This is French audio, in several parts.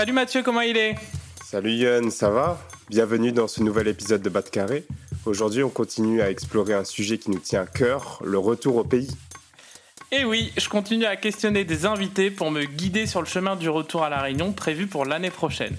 Salut Mathieu, comment il est? Salut Yann, ça va? Bienvenue dans ce nouvel épisode de Bas de Carré. Aujourd'hui, on continue à explorer un sujet qui nous tient à cœur, le retour au pays. Et oui, je continue à questionner des invités pour me guider sur le chemin du retour à la Réunion prévu pour l'année prochaine.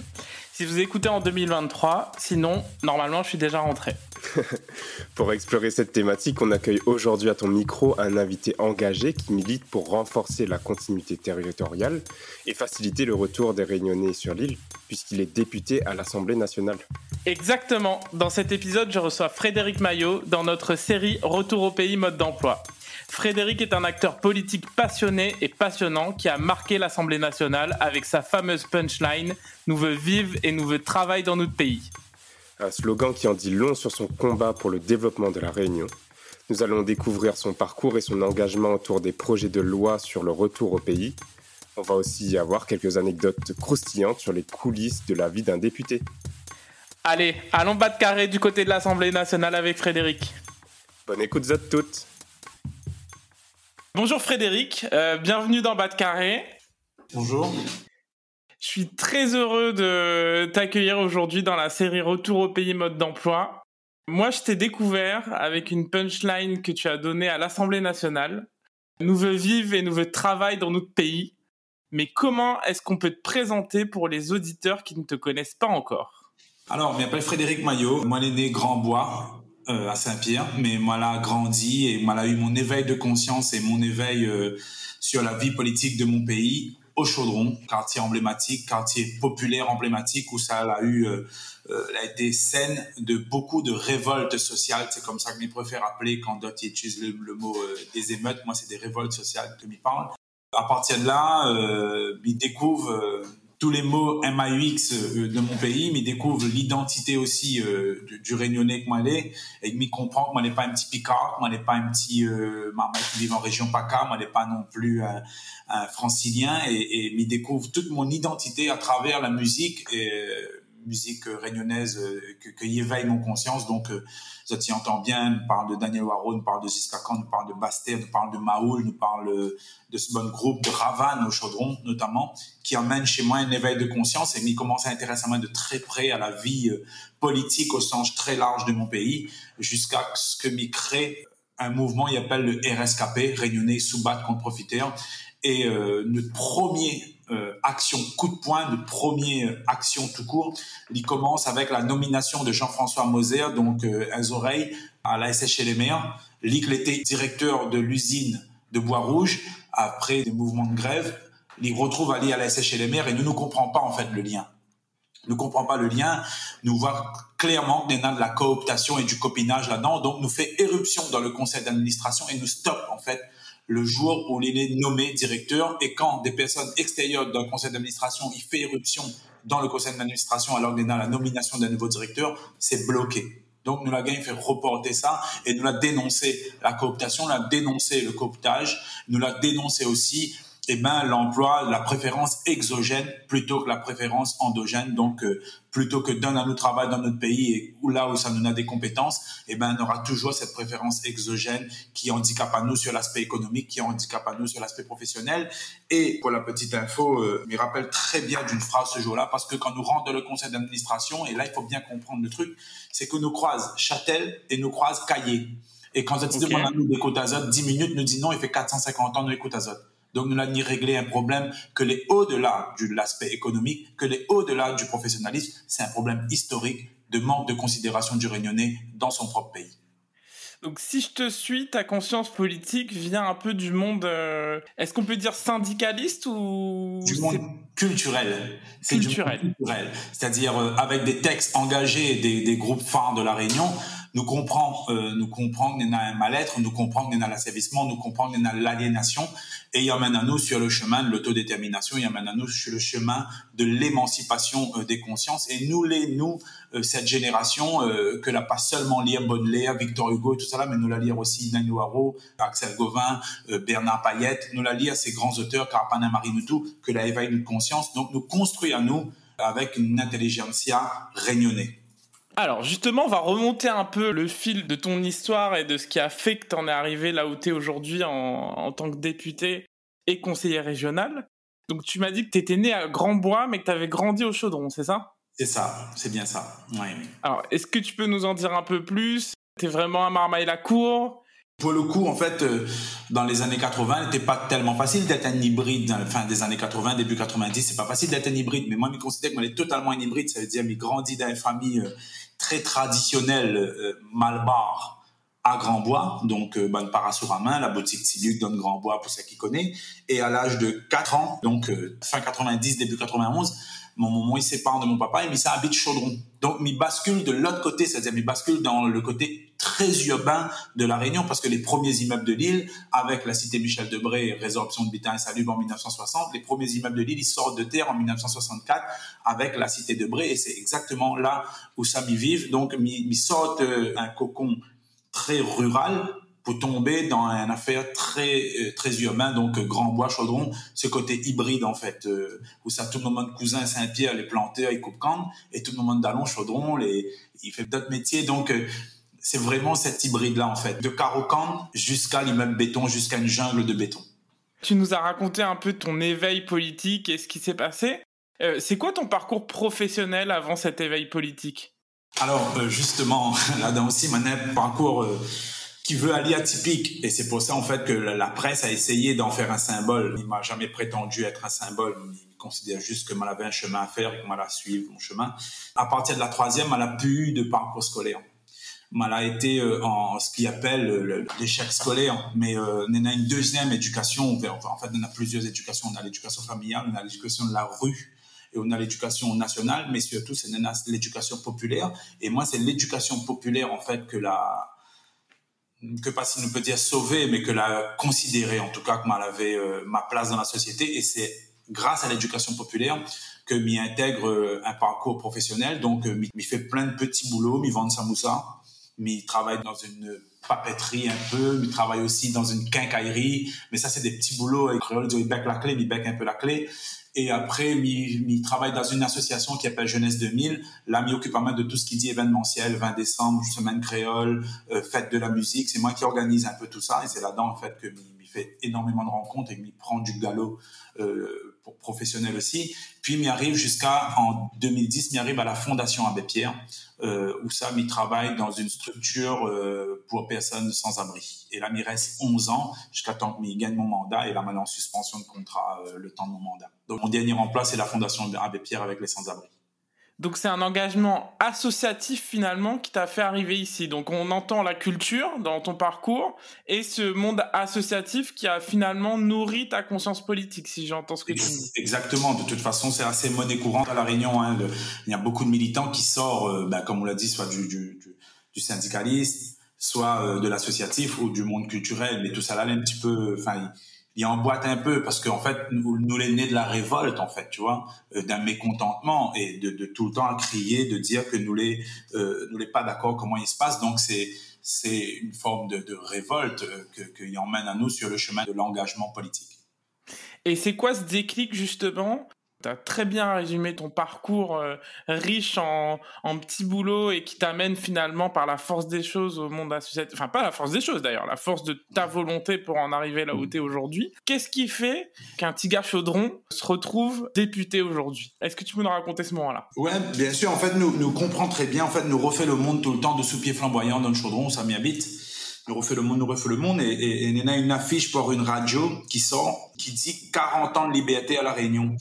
Si vous écoutez en 2023, sinon, normalement, je suis déjà rentré. pour explorer cette thématique, on accueille aujourd'hui à ton micro un invité engagé qui milite pour renforcer la continuité territoriale et faciliter le retour des Réunionnais sur l'île, puisqu'il est député à l'Assemblée nationale. Exactement. Dans cet épisode, je reçois Frédéric Maillot dans notre série Retour au pays mode d'emploi. Frédéric est un acteur politique passionné et passionnant qui a marqué l'Assemblée nationale avec sa fameuse punchline Nous veut vivre et nous veut travailler dans notre pays. Un slogan qui en dit long sur son combat pour le développement de la Réunion. Nous allons découvrir son parcours et son engagement autour des projets de loi sur le retour au pays. On va aussi y avoir quelques anecdotes croustillantes sur les coulisses de la vie d'un député. Allez, allons battre carré du côté de l'Assemblée nationale avec Frédéric. Bonne écoute à toutes. Bonjour Frédéric, euh, bienvenue dans Bas de Carré. Bonjour. Je suis très heureux de t'accueillir aujourd'hui dans la série Retour au pays mode d'emploi. Moi, je t'ai découvert avec une punchline que tu as donnée à l'Assemblée nationale. Nous veut vivre et nous veut travailler dans notre pays. Mais comment est-ce qu'on peut te présenter pour les auditeurs qui ne te connaissent pas encore? Alors, je m'appelle Frédéric Maillot. Moi, je né Grand-Bois, euh, à Saint-Pierre, mais moi là grandi et moi là eu mon éveil de conscience et mon éveil euh, sur la vie politique de mon pays au Chaudron, quartier emblématique, quartier populaire emblématique où ça a eu euh, a été scène de beaucoup de révoltes sociales. C'est comme ça que je préfère appeler quand d'autres utilisent le, le mot des émeutes. Moi, c'est des révoltes sociales que je parle. À partir de là, euh, ils découvrent tous les mots MAUX euh, de mon pays, mais découvre l'identité aussi euh, du, réunionnais que moi l'ai, et il comprend que moi n'est pas un petit picard, moi n'est pas un petit euh, qui vit en région PACA, moi n'est pas non plus un, francilien, et, et il découvre toute mon identité à travers la musique et musique réunionnaise que, que éveille mon conscience. Donc, ça t'y entend bien. Nous parle de Daniel Waro, nous parle de Siska nous parle de Baster, nous parle de Maoul, nous parle de ce bon groupe de Ravan au Chaudron, notamment, qui amène chez moi un éveil de conscience et m'y commence à intéresser de très près à la vie euh, politique au sens très large de mon pays, jusqu'à ce que m'y crée un mouvement, il appelle le RSKP, Réunionnais Soubat contre Profiteurs. Et euh, notre premier euh, action coup de poing, de première action tout court, il commence avec la nomination de Jean-François Moser, donc euh, un oreilles à la SH les était directeur de l'usine de Bois-Rouge après des mouvements de grève. Il retrouve aller à la SH les Mers et nous ne comprenons pas en fait le lien. Ne comprend pas le lien, nous voit clairement qu'il y a de la cooptation et du copinage là-dedans, donc nous fait éruption dans le conseil d'administration et nous stoppe en fait le jour où il est nommé directeur et quand des personnes extérieures d'un conseil d'administration il fait éruption dans le conseil d'administration alors qu'il y a la nomination d'un nouveau directeur, c'est bloqué. Donc nous l'avons fait reporter ça et nous l'a dénoncé la cooptation, nous l'a dénoncé le cooptage, nous l'a dénoncé aussi eh ben, l'emploi, la préférence exogène plutôt que la préférence endogène. Donc, euh, plutôt que d'un à nous travail dans notre pays et où là où ça nous a des compétences, eh ben, on aura toujours cette préférence exogène qui handicape à nous sur l'aspect économique, qui handicape à nous sur l'aspect professionnel. Et pour la petite info, euh, me rappelle très bien d'une phrase ce jour-là parce que quand nous rentrons dans le conseil d'administration, et là, il faut bien comprendre le truc, c'est que nous croise Châtel et nous croise Caillé. Et quand on demande à nous côtes azote, 10 minutes, nous dit non, il fait 450 ans de côtes azote. Donc, nous n'avons ni réglé un problème que les au-delà de l'aspect économique, que les au-delà du professionnalisme. C'est un problème historique de manque de considération du Réunionnais dans son propre pays. Donc, si je te suis, ta conscience politique vient un peu du monde, euh, est-ce qu'on peut dire syndicaliste ou du monde culturel Culturel. C'est-à-dire euh, avec des textes engagés des, des groupes phares de la Réunion, nous comprend, euh, nous comprend qu'il y a un mal-être, nous comprend qu'il y a l'asservissement, nous comprend qu'il y a l'aliénation, et il emmène à nous sur le chemin de l'autodétermination, il emmène à nous sur le chemin de l'émancipation euh, des consciences. Et nous, les, nous, euh, cette génération, que n'a pas seulement lire Baudelaire, Victor Hugo, tout ça mais nous la lire aussi Nani Haro, Axel Gauvin, Bernard Payette, nous la lire ces grands auteurs, Carpana Marinoutou, que la éveille de conscience. Donc, nous construit à nous avec une intelligentsia réunionnée. Alors justement, on va remonter un peu le fil de ton histoire et de ce qui a fait que tu en es arrivé là où tu es aujourd'hui en, tant que député et conseiller régional. Donc tu m'as dit que tu étais né à Grand-Bois mais que tu avais grandi au Chaudron, c'est ça? C'est ça, c'est bien ça. Alors est-ce que tu peux nous en dire un peu plus? Tu es vraiment à Marmaille-la-Cour? Pour le coup, en fait, euh, dans les années 80, il n'était pas tellement facile d'être un hybride. Dans la fin des années 80, début 90, c'est pas facile d'être un hybride. Mais moi, je me considère que moi, est totalement un hybride. Ça veut dire, que grandi dans une famille euh, très traditionnelle, euh, malbar à Grand-Bois, donc euh, Bonne main, la boutique Siluc dans Grand-Bois pour ceux qui connaissent. Et à l'âge de 4 ans, donc fin 90, début 91, mon moment il sépare de mon papa et mis ça habite Chaudron. Donc mi bascule de l'autre côté, c'est-à-dire mi bascule dans le côté très urbain de la Réunion parce que les premiers immeubles de l'île, avec la cité Michel Debré, résorption de Bitin Salut en 1960, les premiers immeubles de l'île ils sortent de terre en 1964 avec la cité Debré et c'est exactement là où ça m'y vive. Donc mi, sortent euh, un cocon très rural pour tomber dans une affaire très euh, très urbain donc euh, Grand Bois Chaudron ce côté hybride en fait euh, où ça tout le monde cousin Saint-Pierre les planteurs ils coupent canne et tout le monde d'Allon Chaudron les il fait d'autres métiers. Donc c'est vraiment cet hybride là en fait de Carocan jusqu'à l'immeuble béton jusqu'à une jungle de béton. Tu nous as raconté un peu ton éveil politique et ce qui s'est passé. C'est quoi ton parcours professionnel avant cet éveil politique? Alors justement là-dedans aussi mon parcours qui veut aller atypique. Et c'est pour ça, en fait, que la presse a essayé d'en faire un symbole. Il m'a jamais prétendu être un symbole. Il considère juste que moi, avait un chemin à faire et que moi, la suivre mon chemin. À partir de la troisième, elle a eu de parcours scolaire. Elle a été euh, en ce qu'il appelle l'échec scolaire, mais euh, on a une deuxième éducation. En fait, on a plusieurs éducations. On a l'éducation familiale, on a l'éducation de la rue, et on a l'éducation nationale, mais surtout c'est l'éducation populaire. Et moi, c'est l'éducation populaire en fait que la que pas si nous peut dire sauver, mais que la considérer, en tout cas, que elle avait euh, ma place dans la société. Et c'est grâce à l'éducation populaire que m'y intègre euh, un parcours professionnel. Donc, euh, m'y fait plein de petits boulots, m'y vend samoussa, m'y travaille dans une papeterie un peu, m'y travaille aussi dans une quincaillerie. Mais ça, c'est des petits boulots. Et créole, il bec la clé, il bec un peu la clé. Et après, il travaille dans une association qui s'appelle Jeunesse 2000. Là, il occupe pas mal de tout ce qui dit événementiel, 20 décembre, semaine créole, euh, fête de la musique. C'est moi qui organise un peu tout ça. Et c'est là-dedans, en fait, que il fait énormément de rencontres et il prend du galop euh, pour professionnel aussi. Puis, il arrive jusqu'à, en 2010, il arrive à la Fondation Abbé Pierre, euh, où ça, il travaille dans une structure euh, pour personnes sans abri. Et là, il reste 11 ans jusqu'à temps qu'il gagne mon mandat. Et là, maintenant, en suspension de contrat euh, le temps de mon mandat. Donc, mon dernier emploi, c'est la Fondation Abbé Pierre avec les sans-abri. Donc c'est un engagement associatif finalement qui t'a fait arriver ici. Donc on entend la culture dans ton parcours et ce monde associatif qui a finalement nourri ta conscience politique, si j'entends ce que tu dis. Exactement. De toute façon, c'est assez monnaie courante à la Réunion. Hein. il y a beaucoup de militants qui sortent, euh, bah, comme on l'a dit, soit du, du, du syndicaliste, soit euh, de l'associatif ou du monde culturel. Et tout ça là, un petit peu. Enfin, il emboîte un peu parce qu'en fait nous, nous les nés de la révolte en fait tu vois euh, d'un mécontentement et de, tout le temps à crier de dire que nous les euh, nous les pas d'accord comment il se passe donc c'est c'est une forme de, révolte euh, que qu'il emmène à nous sur le chemin de l'engagement politique. Et c'est quoi ce déclic justement as très bien résumé ton parcours euh, riche en, en, petits boulots et qui t'amène finalement par la force des choses au monde associatif. Enfin, pas la force des choses d'ailleurs, la force de ta volonté pour en arriver là où tu es aujourd'hui. Qu'est-ce qui fait qu'un petit gars chaudron se retrouve député aujourd'hui? Est-ce que tu peux nous raconter ce moment-là? Ouais, bien sûr. En fait, nous, nous comprenons très bien. En fait, nous refait le monde tout le temps de sous-pieds flamboyants dans le chaudron, ça m'y habite nous refait le monde, nous refait le monde, et, et, et, a une affiche pour une radio qui sort, qui dit 40 ans de liberté à La Réunion.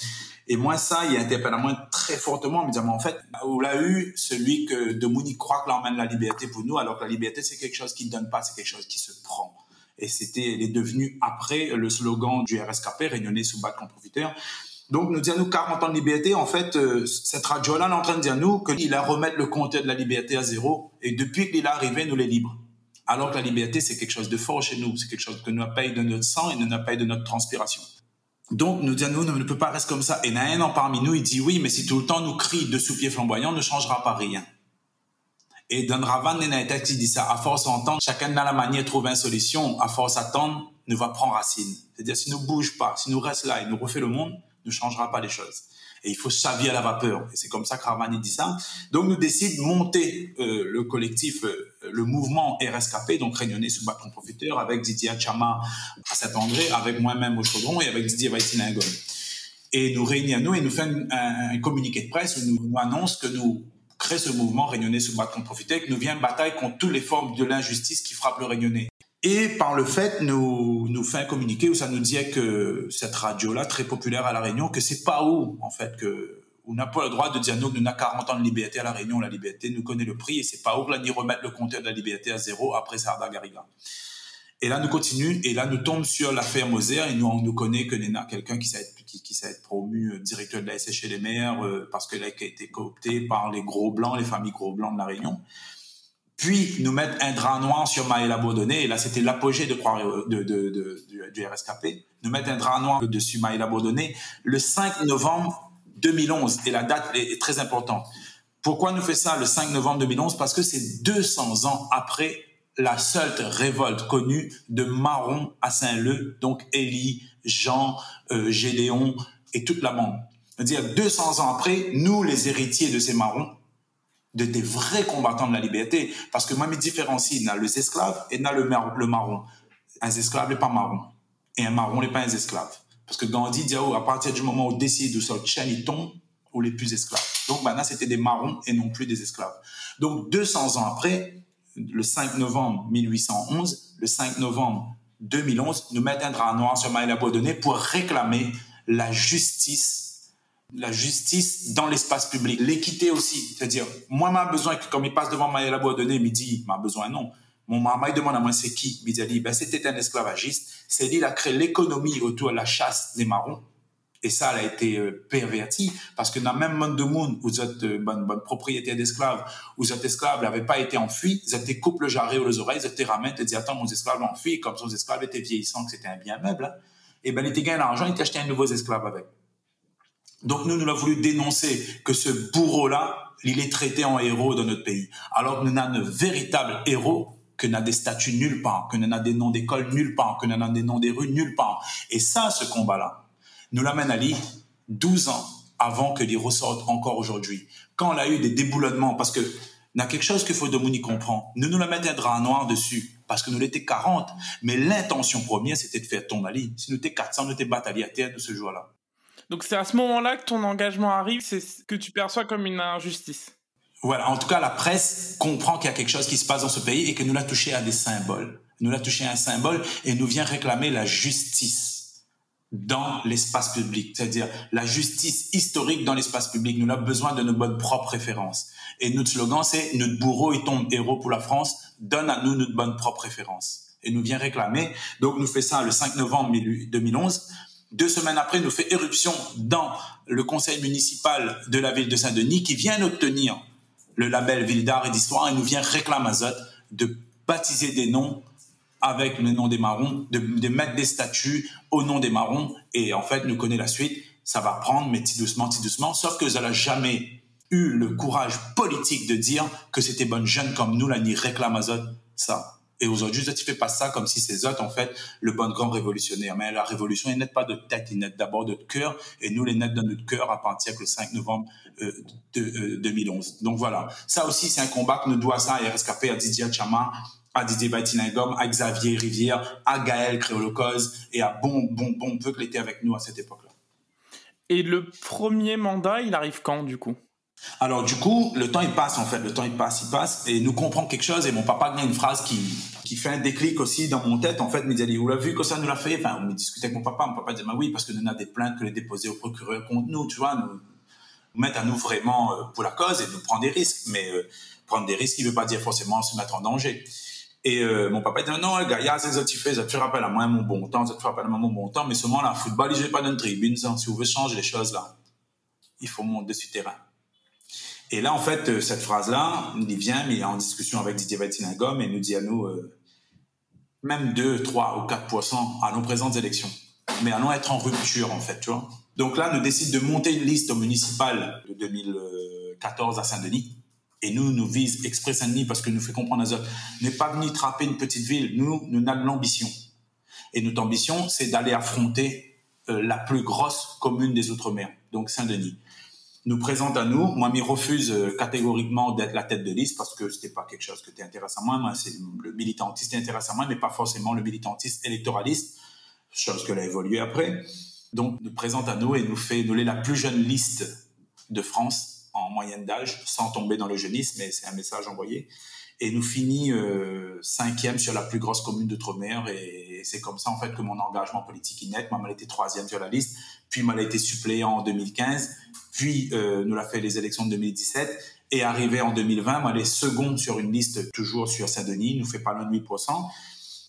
Et moi, ça, il a interpellé moi très fortement, me disant, en fait, on l'a eu celui que de Mouni croit qu'il emmène la liberté pour nous, alors que la liberté, c'est quelque chose qui ne donne pas, c'est quelque chose qui se prend. Et c'était, il est devenu après le slogan du RSKP, Réunionnais sous bac en profiteur. Donc, nous à nous 40 ans de liberté, en fait, euh, cette radio-là est en train de dire à nous qu'il a remettre le compteur de la liberté à zéro. Et depuis qu'il est arrivé, nous les libres. Alors que la liberté, c'est quelque chose de fort chez nous. C'est quelque chose que nous avons payé de notre sang et nous avons payé de notre transpiration. Donc, nous à nous, ne peut pas rester comme ça. Et an parmi nous, il dit oui, mais si tout le temps nous crie de sous-pieds flamboyants, ne changera pas rien. Et Don Ravan dit ça, à force d'entendre, chacun dans la manière de trouver une solution, à force d'attendre, nous va prendre racine. C'est-à-dire, si nous bouge pas, si nous reste là et nous refait le monde, ne changera pas les choses. Et il faut s'avier à la vapeur. Et c'est comme ça que Ravani dit ça. Donc, nous décidons de monter euh, le collectif, euh, le mouvement RSKP, donc réunionnais sous bâton profiteur, avec Didier Chama à Saint-André, avec moi-même au Chaudron et avec Didier Vaitiningon. Et nous réunissons nous et nous faisons un, communiqué de presse où nous, nous annonçons que nous créons ce mouvement réunionnais sous bâton profiteur, que nous viens bataille contre toutes les formes de l'injustice qui frappent le réunionnais. Et par le fait, nous nous fait un communiqué où ça nous disait que cette radio-là, très populaire à La Réunion, que c'est pas où, en fait, que on n'a pas le droit de dire nous, nous avons 40 ans de liberté à La Réunion, la liberté nous connaît le prix et c'est pas où là, ni remettre le compteur de la liberté à zéro après Sarda Garriga. Et là, nous continuons et là, nous tombons sur l'affaire Moser et nous, on nous connaît que a quelqu'un qui s'est qui, qui promu euh, directeur de la SH chez les maires euh, parce qu'il a été coopté par les gros blancs, les familles gros blancs de La Réunion puis nous mettre un drap noir sur Maëla Baudonné, et là c'était l'apogée de, de, de, du, RSKP, nous mettre un drap noir dessus Maëla Baudonné le 5 novembre 2011, et la date est, très importante. Pourquoi nous fait ça le 5 novembre 2011 Parce que c'est 200 ans après la seule révolte connue de Marron à Saint-Leu, donc Élie, Jean, euh, Gédéon et toute la bande. C'est-à-dire 200 ans après, nous les héritiers de ces Marrons, de des vrais combattants de la liberté. Parce que moi, me différencie, il y a les esclaves et il y a le, marron. Un esclave n'est pas marron. Et un marron n'est pas un esclave. Parce que Gandhi dit, oh, à partir du moment où décide de sortir chaîne, il tombe, ou les plus esclaves. Donc maintenant, c'était des marrons et non plus des esclaves. Donc 200 ans après, le 5 novembre 1811, le 5 novembre 2011, nous mettons un drap noir sur Maëla Baudonné pour réclamer la justice la justice dans l'espace public, l'équité aussi. C'est-à-dire, moi, m'a besoin que, comme il passe devant Maëla Boisdonné, il me dit, m'a besoin, non. Mon maman, il demande à moi, c'est qui? Il dit, ben, c'était un esclavagiste. C'est dit, il a créé l'économie autour de la chasse des marrons. Et ça, elle a été euh, perverti parce que dans même monde de monde où vous êtes euh, bonne, bonne propriétaire d'esclaves, où vous êtes esclave n'avait pas été enfui, vous êtes couple le jarret aux oreilles, vous êtes ramène, tu dis, attends, mon esclave enfui, comme son esclave était vieillissant, que c'était un bien meuble, hein. et ben, il était gagné l'argent, il t'a acheté un nouveau esclave avec. Donc nous, nous avons voulu dénoncer que ce bourreau-là, il est traité en héros dans notre pays. Alors que nous n'avons de véritables héros que n'a des statuts nulle part, que n'a des noms d'école nulle part, que n'a des noms des rues nulle part. Et ça, ce combat-là, nous l'amène à l'île 12 ans avant que les ressorte encore aujourd'hui. Quand on a eu des déboulonnements, parce que a quelque chose qu'il faut Dominique comprendre. Nous nous la mettons un drap noir dessus, parce que nous l'étions 40. Mais l'intention première, c'était de faire tomber Ali. Si nous étions 400, nous étions bataillés à terre de ce jour-là. Donc c'est à ce moment-là que ton engagement arrive, c'est ce que tu perçois comme une injustice. Voilà, en tout cas, la presse comprend qu'il y a quelque chose qui se passe dans ce pays et que nous l'a touché à des symboles. Nous l'a touché à un symbole et nous vient réclamer la justice dans l'espace public, c'est-à-dire la justice historique dans l'espace public. Nous avons besoin de nos bonnes propres références. Et notre slogan, c'est notre bourreau est ton héros pour la France, donne à nous notre bonne propre référence. Et nous vient réclamer. Donc nous fait ça le 5 novembre 2011 deux semaines après, nous fait éruption dans le conseil municipal de la ville de Saint-Denis qui vient d'obtenir le label Ville d'art et d'histoire et nous vient réclamer de baptiser des noms avec le nom des marrons, de, mettre des statuts au nom des marrons. Et en fait, nous connaissons la suite. Ça va prendre, mais petit doucement, petit doucement. Sauf que ça n'a jamais eu le courage politique de dire que c'était bonne jeune comme nous, là, ni réclame à ça. Et aujourd'hui, tu fais pas ça comme si c'est autres, en fait, le bon grand révolutionnaire. Mais la révolution, elle n'est pas de tête, elle naît d'abord de cœur. Et nous, les naître de notre cœur à partir du 5 novembre euh, de, 2011. Euh, Donc voilà. Ça aussi, c'est un combat que nous doit ça à RSKP, à Didier Chama, à Didier Baitinagom, à Xavier Rivière, à Gaël Créolocoz et à Bon, Bon, Bon Peu qui était avec nous à cette époque-là. Et le premier mandat, il arrive quand, du coup? Alors du coup, le temps il passe en fait, le temps il passe, il passe, et nous comprenons quelque chose. Et mon papa a une phrase qui qui fait un déclic aussi dans mon tête. En fait, me dit, vous l'avez vu que ça nous l'a fait? Enfin, on discutait avec mon papa. Mon papa dit, bah oui, parce que nous avons des plaintes que les déposer au procureur contre nous, tu vois, nous, mettre à nous vraiment euh, pour la cause et nous prendre des risques. Mais euh, prendre des risques, il veut pas dire forcément se mettre en danger. Et euh, mon papa dit non, gars, il y a ces autres ça te rappelle à moi mon bon temps, ça te rappelle à moi mon bon temps, mais seulement là, football, il n'est pas dans une tribune, si vous voulez changer les choses là, il faut monter dessus terrain. Et là, en fait, cette phrase-là, il vient, mais il est en discussion avec Didier Bettinagom et nous dit à nous, même 2, 3 ou 4 à nos présentes élections, mais allons être en rupture, en fait, tu vois. Donc là, nous décide de monter une liste municipale de 2014 à Saint-Denis et nous, nous vise Express Saint-Denis parce que nous fait comprendre à autres, n'est pas venu trapper une petite ville. Nous, nous avons l'ambition. Et notre ambition, c'est d'aller affronter euh, la plus grosse commune des Outre-mer, donc Saint-Denis. Nous présente à nous, moi, m'y refuse euh, catégoriquement d'être la tête de liste parce que c'était pas quelque chose était intéressant à moi. c'est le militantisme intéressant à moi, mais pas forcément le militantisme électoraliste, chose que a évolué après. Donc, nous présente à nous et nous fait, nous la plus jeune liste de France en moyenne d'âge, sans tomber dans le jeunisme, mais c'est un message envoyé. Et nous finit euh, cinquième sur la plus grosse commune d'Outre-mer. Et c'est comme ça, en fait, que mon engagement politique est net. Moi, j'ai été troisième sur la liste. Puis, m'a été suppléant en 2015. Puis, euh, nous l'a fait les élections de 2017. Et arrivé en 2020, moi, les secondes sur une liste, toujours sur Saint-Denis, nous fait pas loin de 8%.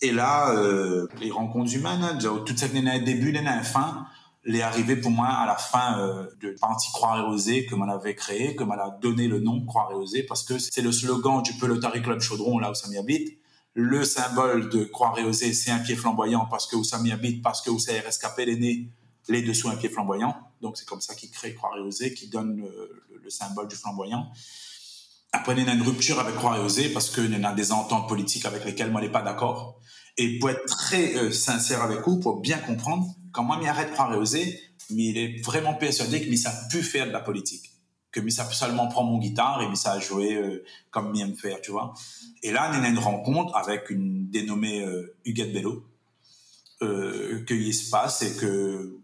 Et là, euh, les rencontres humaines, hein, toute cette année début, l'année fin, est arrivé pour moi à la fin euh, de Parti Croire et Oser que m'en avait créé, que m'en a donné le nom Croire et Oser parce que c'est le slogan du Pelotari Club Chaudron là où ça m'y habite. Le symbole de Croire et Oser, c'est un pied flamboyant parce que m'y habite, parce que RSKP est né, les dessous un pied flamboyant. Donc c'est comme ça qu'il crée Croire et Oser, qui donne le, symbole du flamboyant. Après, il y a une rupture avec Croire et Oser parce qu'il y a des ententes politiques avec lesquelles moi, je pas d'accord. Et pour être très euh, sincère avec vous, pour bien comprendre, quand moi, m'arrête de croire et oser, mais il est vraiment persuadé que ça pu faire de la politique. Que ça peut seulement prendre mon guitare et ça a joué euh, comme m'y aime faire, tu vois. Et là, on a une rencontre avec une dénommée euh, Huguette Bello, euh, qu'il se passe et que,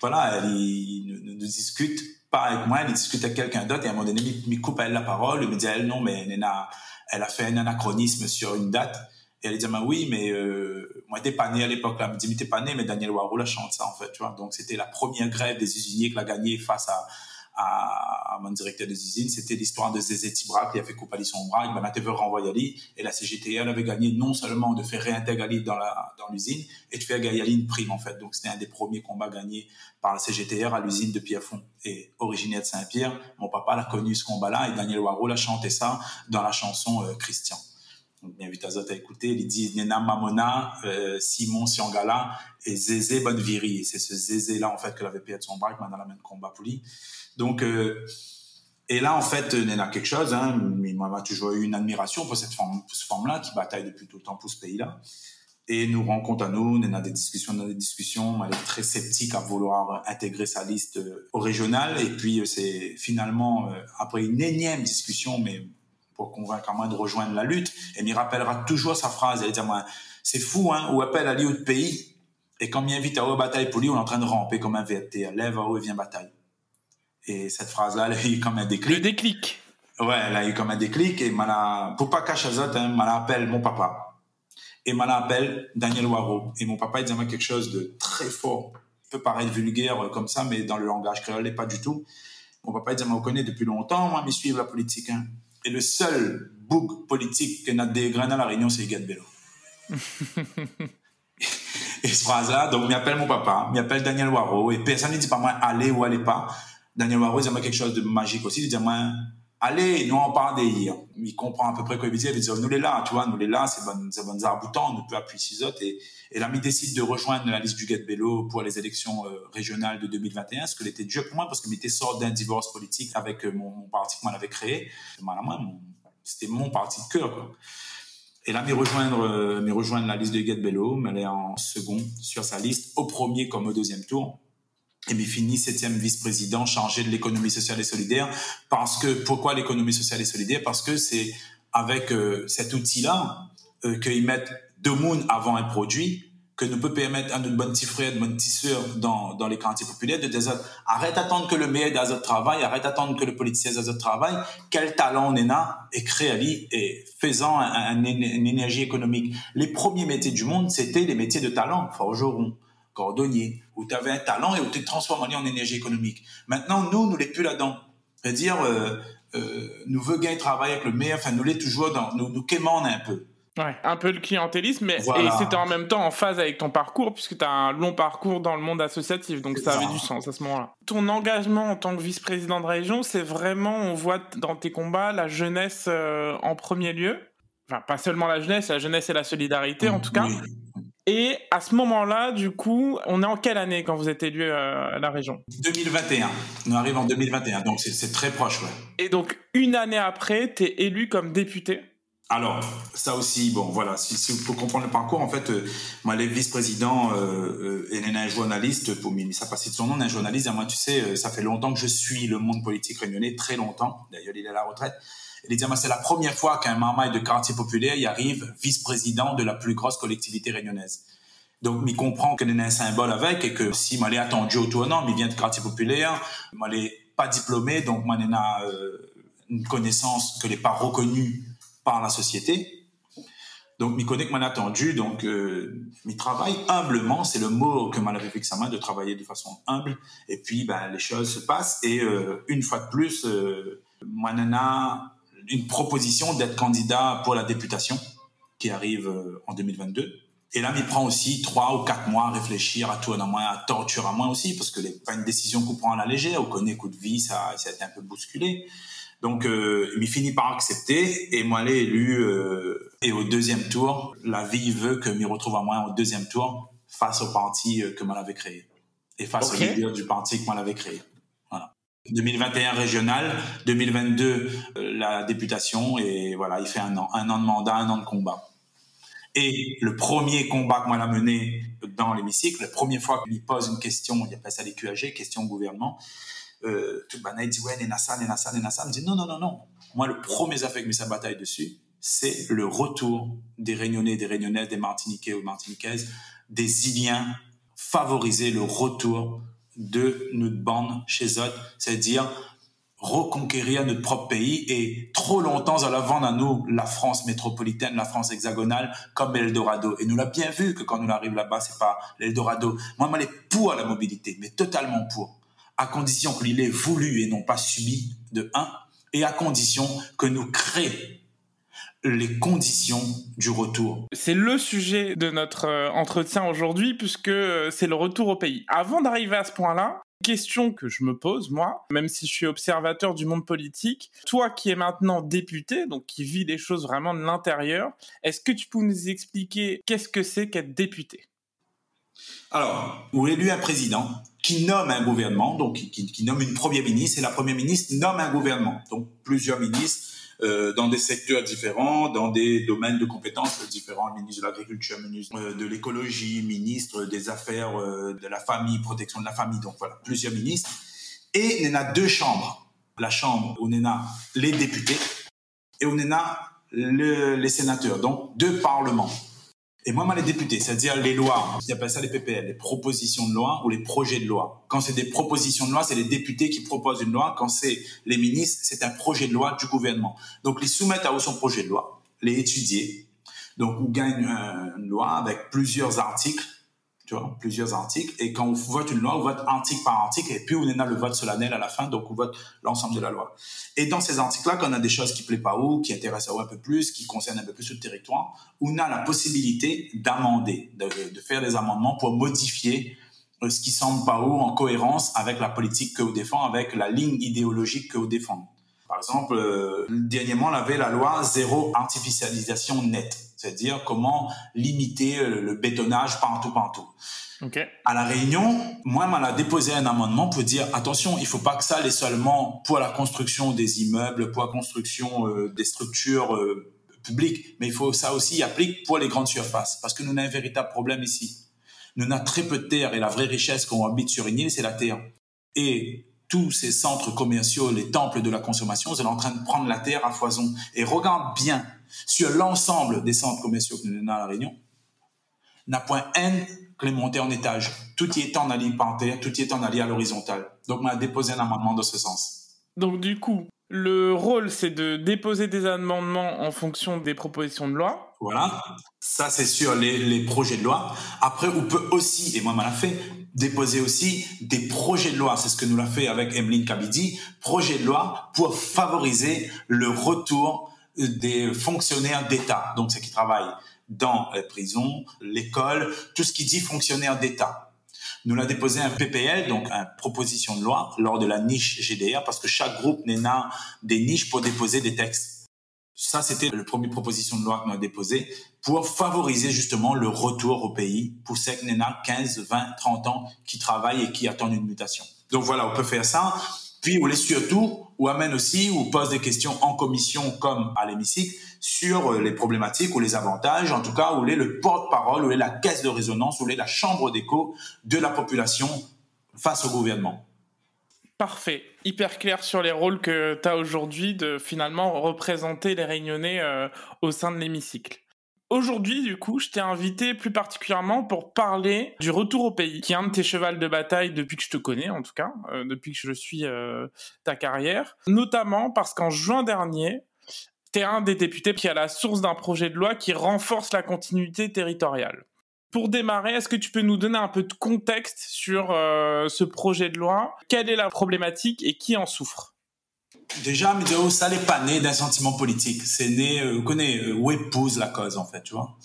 voilà, elle ne, discute pas avec moi, elle discute avec quelqu'un d'autre et à un moment donné, il me coupe elle la parole, il me dit, elle, non, mais elle a, elle a fait un anachronisme sur une date et elle dit, bah oui, mais euh, moi, j'étais pas né à l'époque. Elle me dit, mais t'es pas né, mais Daniel Warhol chante ça, en fait. Tu vois? Donc, c'était la première grève des usiniers qu'il a gagnée face à, à, mon directeur des usines. C'était l'histoire de Zézé Tibra qui a fait couper son bras. Il m'a été renvoyer Ali? Et la CGTL avait gagné non seulement de faire réintégrer dans la, dans l'usine et de faire gagner une prime, en fait. Donc, c'était un des premiers combats gagnés par la CGTR à l'usine de Pierrefonds. Et originaire de Saint-Pierre, mon papa l'a connu ce combat-là et Daniel Warhol a chanté ça dans la chanson euh, Christian m'invite à à écouter. Il dit Nena Mamona, euh, Simon Siangala et Zézé Bonneviri. C'est ce Zézé-là, en fait, que avait perdu son bras, dans la même combat pour lui. Donc, euh, et là, en fait, Nena quelque chose, hein, mais moi, m'a toujours eu une admiration pour cette forme, forme-là, qui bataille depuis tout le temps pour ce pays-là. Et nous rencontre à nous, on a des discussions, des discussions. Elle est très sceptique à vouloir intégrer sa liste euh, au régional. Et puis, c'est finalement, après une énième discussion, mais pour convaincre moi de rejoindre la lutte. Et m'y rappellera toujours sa phrase. Elle dit moi, c'est fou, hein, ou appelle à lui de pays. Et quand m'y invite à haut bataille pour lui, on est en train de ramper comme un VT. Lève à haut et viens bataille. Et cette phrase-là, elle a eu comme un déclic. Le déclic. Ouais, elle a eu comme un déclic. Et m'a pour pas cacher ça, hein, m'a appelle mon papa. Et m'a appelle Daniel Waro. Et mon papa, il disait quelque chose de très fort. peut paraître vulgaire euh, comme ça, mais dans le langage créole, pas du tout. Mon papa, il disait, moi, connaît depuis longtemps, moi, me suivre la politique, hein. Et le seul bouc politique qu'on a dégrené à la Réunion, c'est Gat Bello. et ce phrase-là, donc, m'appelle mon papa, m'appelle Daniel Waro, et personne ne dit pas moi, allez ou allez pas. Daniel Waro, il dit quelque chose de magique aussi, il dit moi, allez, nous on parle d'hier. Il comprend à peu près quoi il dit, il dit, nous les là, tu vois, nous les là, c'est bon, c'est bon arboutant, nous peut appuyer six autres, et, et il décide de rejoindre la liste du Get Bello pour les élections euh, régionales de 2021, ce que était dur pour moi, parce que était sort d'un divorce politique avec euh, mon, parti que moi avait créé. C'était mon parti de cœur, quoi. Et là, me rejoindre, euh, rejoindre la liste de Get Bello, elle est en second sur sa liste, au premier comme au deuxième tour et bien fini septième vice-président chargé de l'économie sociale et solidaire. Parce que pourquoi l'économie sociale et solidaire? Parce que c'est avec euh, cet outil-là euh, qu'ils mettent deux moons avant un produit que nous peut permettre à notre bon petit frère, notre petit soeur dans, dans les quartiers populaires de dire arrête d'attendre que le maire d'Azot travaille, arrête d'attendre que le politicien d'Azot travaille, quel talent on a? Et crée et faisant une énergie économique. Les premiers métiers du monde, c'était les métiers de talent, forgeron, cordonnier, où tu avais un talent et où tu te transformes en énergie économique. Maintenant, nous, nous l'est plus là-dedans. C'est-à-dire, euh, euh, nous veut gagner travailler avec le meilleur, enfin, nous l'est toujours dans, nous, nous quémons un peu. Ouais, un peu le clientélisme, mais et c'était en même temps en phase avec ton parcours, puisque tu as un long parcours dans le monde associatif, donc ça, avait du sens à ce moment-là. Ton engagement en tant que vice-président de région, c'est vraiment, on voit dans tes combats, la jeunesse euh, en premier lieu. Enfin, pas seulement la jeunesse, la jeunesse et la solidarité en tout cas. Et à ce moment-là, du coup, on est en quelle année quand vous êtes élu euh, à la région? 2021. On arrive en 2021, donc c'est très proche, ouais. Et donc, une année après, tu es élu comme député? Alors, ça aussi, bon, voilà, si, si pour comprendre le parcours, en fait, euh, moi, les vice-présidents, euh, euh, un journaliste, pour ça passait de son nom, un journaliste, et moi, tu sais, euh, ça fait longtemps que je suis le monde politique réunionnais, très longtemps, d'ailleurs, il est à la retraite. Il dit, c'est la première fois qu'un marmaille de quartier populaire y arrive vice-président de la plus grosse collectivité réunionnaise. Donc, il comprend qu'il y a un symbole avec, et que si moi, attendu au tournant, mais vient de quartier populaire, il pas diplômé, donc il a une connaissance que n'est pas reconnue par la société. Donc, m'y connaît que m'en attendu. Donc, euh, travaille humblement. C'est le mot que avait fixé sa main, de travailler de façon humble. Et puis, ben, les choses se passent. Et euh, une fois de plus, euh, moi, a une proposition d'être candidat pour la députation qui arrive euh, en 2022. Et là, m'y prend aussi trois ou quatre mois à réfléchir, à tout à moins, à torturer à moi aussi, parce que c'est pas une décision qu'on prend à la légère. On connaît coup de vie, ça, ça a été un peu bousculé. Donc, euh, il finit par accepter et moi, l'ai élu. Euh, et au deuxième tour, la vie veut que me retrouve à moi au deuxième tour face au parti euh, que moi l'avais créé et face au leader du parti que moi l'avais créé. Voilà. 2021 régional, 2022 euh, la députation et voilà, il fait un an, un an de mandat, un an de combat. Et le premier combat que moi l'a mené dans l'hémicycle, la première fois qu'il pose une question, il appelle ça les QAG, question au gouvernement, euh, tout il dit ouais Nena Nena Nena me dit non non non non moi le premier affaire que mis sa bataille dessus c'est le retour des Réunionnais des Réunionnaises des Martiniquais ou Martiniquaises des Iliens favoriser le retour de notre bande chez eux c'est-à-dire reconquérir notre propre pays et trop longtemps à la vendre à nous la France métropolitaine, la France hexagonale comme l'Eldorado. Et nous l'a bien vu que quand nous arrivons là-bas, c'est pas l'Eldorado. Moi, moi, est pour la mobilité, mais totalement pour à condition qu'il ait voulu et non pas subi de un, et à condition que nous créons les conditions du retour. C'est le sujet de notre euh, entretien aujourd'hui puisque euh, c'est le retour au pays. Avant d'arriver à ce point-là, question que je me pose, moi, même si je suis observateur du monde politique, toi qui es maintenant député, donc qui vis les choses vraiment de l'intérieur, est-ce que tu peux nous expliquer qu'est-ce que c'est qu'être député? Alors, vous élu un président qui nomme un gouvernement, donc qui, nomme une première ministre, et la première ministre nomme un gouvernement, donc plusieurs ministres euh, dans des secteurs différents, dans des domaines de compétences différents, ministre de l'agriculture, ministre euh, de l'écologie, ministre des affaires euh, de la famille, protection de la famille, donc voilà, plusieurs ministres. Et y a deux chambres. La chambre où on a les députés et où on a les sénateurs, donc deux parlements. Et moi, les députés, c'est-à-dire les lois, ils appellent ça les PPL, les propositions de loi ou les projets de loi. Quand c'est des propositions de loi, c'est les députés qui proposent une loi. Quand c'est les ministres, c'est un projet de loi du gouvernement. Donc, ils soumettent à son projet de loi, les étudier. Donc, on gagne une loi avec plusieurs articles tu vois, plusieurs articles. Et quand on vote une loi, on vote article par article, et puis on a le vote solennel à la fin, donc on vote l'ensemble de la loi. Et dans ces articles-là, quand on a des choses qui plaisent pas ou qui intéressent un peu plus, qui concernent un peu plus le territoire, on a la possibilité d'amender, de, faire des amendements pour modifier euh, ce qui semble pas haut en cohérence avec la politique que vous défend, avec la ligne idéologique que vous défend. Par exemple, euh, dernièrement, on avait la loi zéro artificialisation nette c'est-à-dire comment limiter le bétonnage partout, partout. Okay. À la Réunion, moi, on a déposé un amendement pour dire attention, il faut pas que ça aille seulement pour la construction des immeubles, pour la construction euh, des structures euh, publiques, mais il faut ça aussi applique pour les grandes surfaces, parce que nous avons un véritable problème ici. Nous avons très peu de terre et la vraie richesse qu'on habite sur une île, c'est la terre. Et tous ces centres commerciaux, les temples de la consommation, vous êtes en train de prendre la terre à foison. Et regarde bien sur l'ensemble des centres commerciaux que nous avons à La Réunion, n'a point N que les montées en étage. Tout y est en allié par terre, tout y est en allié à l'horizontale. Donc, on a déposé un amendement dans ce sens. Donc, du coup, le rôle, c'est de déposer des amendements en fonction des propositions de loi. Voilà. Ça, c'est sur les, projets de loi. Après, on peut aussi, et moi, on l'a fait, déposer aussi des projets de loi. C'est ce que nous l'a fait avec Emeline Kabidi. Projet de loi pour favoriser le retour des fonctionnaires d'État, donc ceux qui travaillent dans les prisons, l'école, tout ce qui dit fonctionnaire d'État. Nous l'a déposé un PPL, donc une proposition de loi, lors de la niche GDR, parce que chaque groupe n'a des niches pour déposer des textes. Ça, c'était la première proposition de loi qu'on a déposée pour favoriser justement le retour au pays pour ceux qui n'ont 15, 20, 30 ans qui travaillent et qui attendent une mutation. Donc voilà, on peut faire ça. Puis on les surtout, ou amène aussi, ou pose des questions en commission comme à l'hémicycle sur euh, les problématiques ou les avantages, en tout cas où est le porte-parole, où est la caisse de résonance, où est la chambre d'écho de la population face au gouvernement. Parfait. Hyper clair sur les rôles que tu as aujourd'hui de finalement représenter les réunionnais euh, au sein de l'hémicycle. Aujourd'hui, du coup, je t'ai invité plus particulièrement pour parler du retour au pays, qui est un de tes chevals de bataille depuis que je te connais, en tout cas, euh, depuis que je suis euh, ta carrière. Notamment parce qu'en juin dernier, tu es un des députés qui a la source d'un projet de loi qui renforce la continuité territoriale. Pour démarrer, est-ce que tu peux nous donner un peu de contexte sur euh, ce projet de loi? Quelle est la problématique et qui en souffre? Déjà, Mideo, ça n'est pas né d'un sentiment politique. C'est né, euh, vous connaissez, euh, où épouse la cause, en fait, tu vois.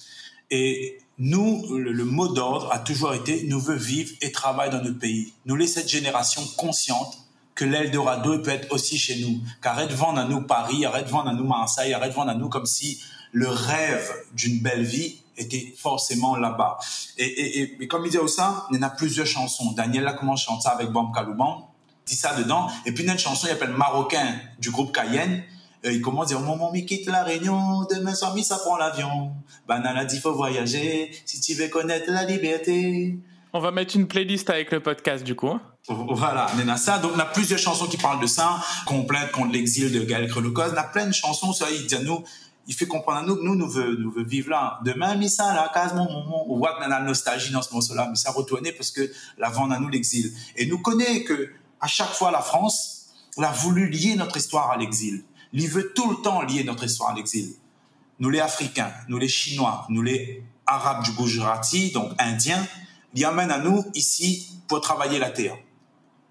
Et nous, le, mot d'ordre a toujours été, nous veut vivre et travailler dans notre pays. Nous laissons cette génération consciente que l'Eldorado peut être aussi chez nous. Qu'arrête de vendre à nous Paris, arrête de vendre à nous Marseille, arrête de vendre à nous comme si le rêve d'une belle vie était forcément là-bas. Et, et, et, comme il ça, il y en a plusieurs chansons. Daniel a commencé à chanter avec Bam Kalouban dit ça dedans. Et puis, il y a une chanson, il appelle Marocain du groupe Cayenne. Euh, il commence à dire, maman, mais quitte la Réunion, demain soir, ça prend l'avion. Banana dit, faut voyager, si tu veux connaître la liberté. On va mettre une playlist avec le podcast, du coup. Voilà, on a ça. Donc, on a plusieurs chansons qui parlent de ça. Complainte contre l'exil de Gaël Crelecos. On a plein de chansons, ça, il dit à nous, il fait comprendre à nous que nous, nous veut, nous veut vivre là. Demain, mais ça, là, case, mon, mon, on voit qu'on a la nostalgie dans ce morceau-là, mais ça retourner parce que la vente à nous l'exil. Et nous connaît que à chaque fois, la France, elle a voulu lier notre histoire à l'exil. Il veut tout le temps lier notre histoire à l'exil. Nous, les Africains, nous, les Chinois, nous, les Arabes du Gujarati, donc Indiens, ils amènent à nous ici pour travailler la terre.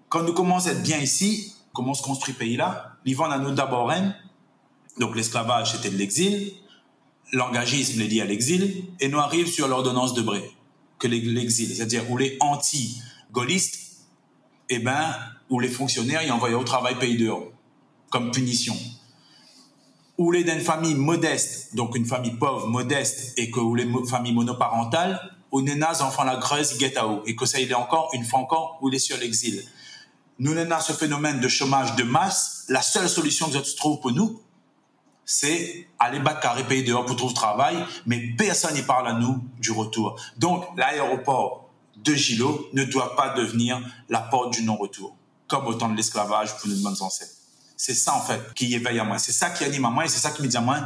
Quand nous commençons à être bien ici, comment se construit pays-là, ils vendent à nous d'abord donc l'esclavage c'était de l'exil, l'engagisme est lié à l'exil, et nous arrivons sur l'ordonnance de Bray, que l'exil, c'est-à-dire où les anti-gaullistes, eh ben, où les fonctionnaires y envoyaient au travail pays dehors, comme punition. Ou les d'une famille modeste, donc une famille pauvre, modeste, et que ou les familles monoparentales, où les enfants la creuse, guettao, et que ça, il est encore, une fois encore, où il est sur l'exil. Nous n'avons ce phénomène de chômage de masse. La seule solution que se trouve pour nous, c'est aller battre carré pays dehors pour trouver travail, mais personne n'y parle à nous du retour. Donc, l'aéroport de Gilo ne doit pas devenir la porte du non-retour comme au temps de l'esclavage pour nos bonnes ancêtres. C'est ça, en fait, qui éveille à moi. C'est ça qui anime à moi et c'est ça qui me dit à moi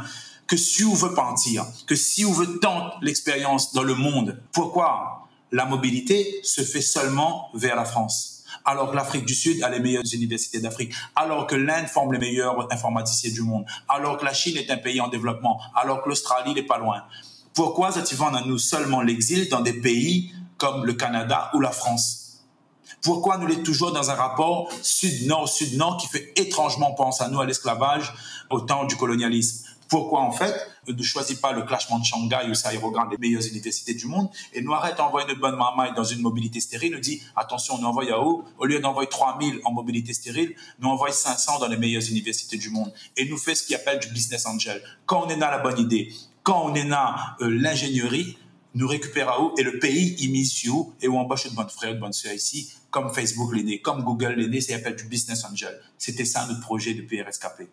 que si on veut partir, que si on veut tenter l'expérience dans le monde, pourquoi la mobilité se fait seulement vers la France? Alors que l'Afrique du Sud a les meilleures universités d'Afrique, alors que l'Inde forme les meilleurs informaticiens du monde, alors que la Chine est un pays en développement, alors que l'Australie n'est pas loin. Pourquoi ça nous seulement l'exil dans des pays comme le Canada ou la France. Pourquoi nous sommes toujours dans un rapport sud-nord, sud-nord qui fait étrangement penser à nous à l'esclavage au temps du colonialisme? Pourquoi en fait ne choisit pas le clashement de Shanghai où ça regarde les meilleures universités du monde et arrête d'envoyer notre bonne maman dans une mobilité stérile, nous dit attention, nous envoie à haut, au lieu d'envoyer 3000 en mobilité stérile, nous envoie 500 dans les meilleures universités du monde et nous fait ce qu'il appelle du business angel. Quand on est dans la bonne idée, quand on est dans euh, l'ingénierie, nous récupère à haut et le pays y mise sur et où embauche de bonnes frères, de bonnes soeurs ici comme Facebook l'est comme Google l'est né, c'est appelé du business angel. C'était ça notre projet de PRSKP.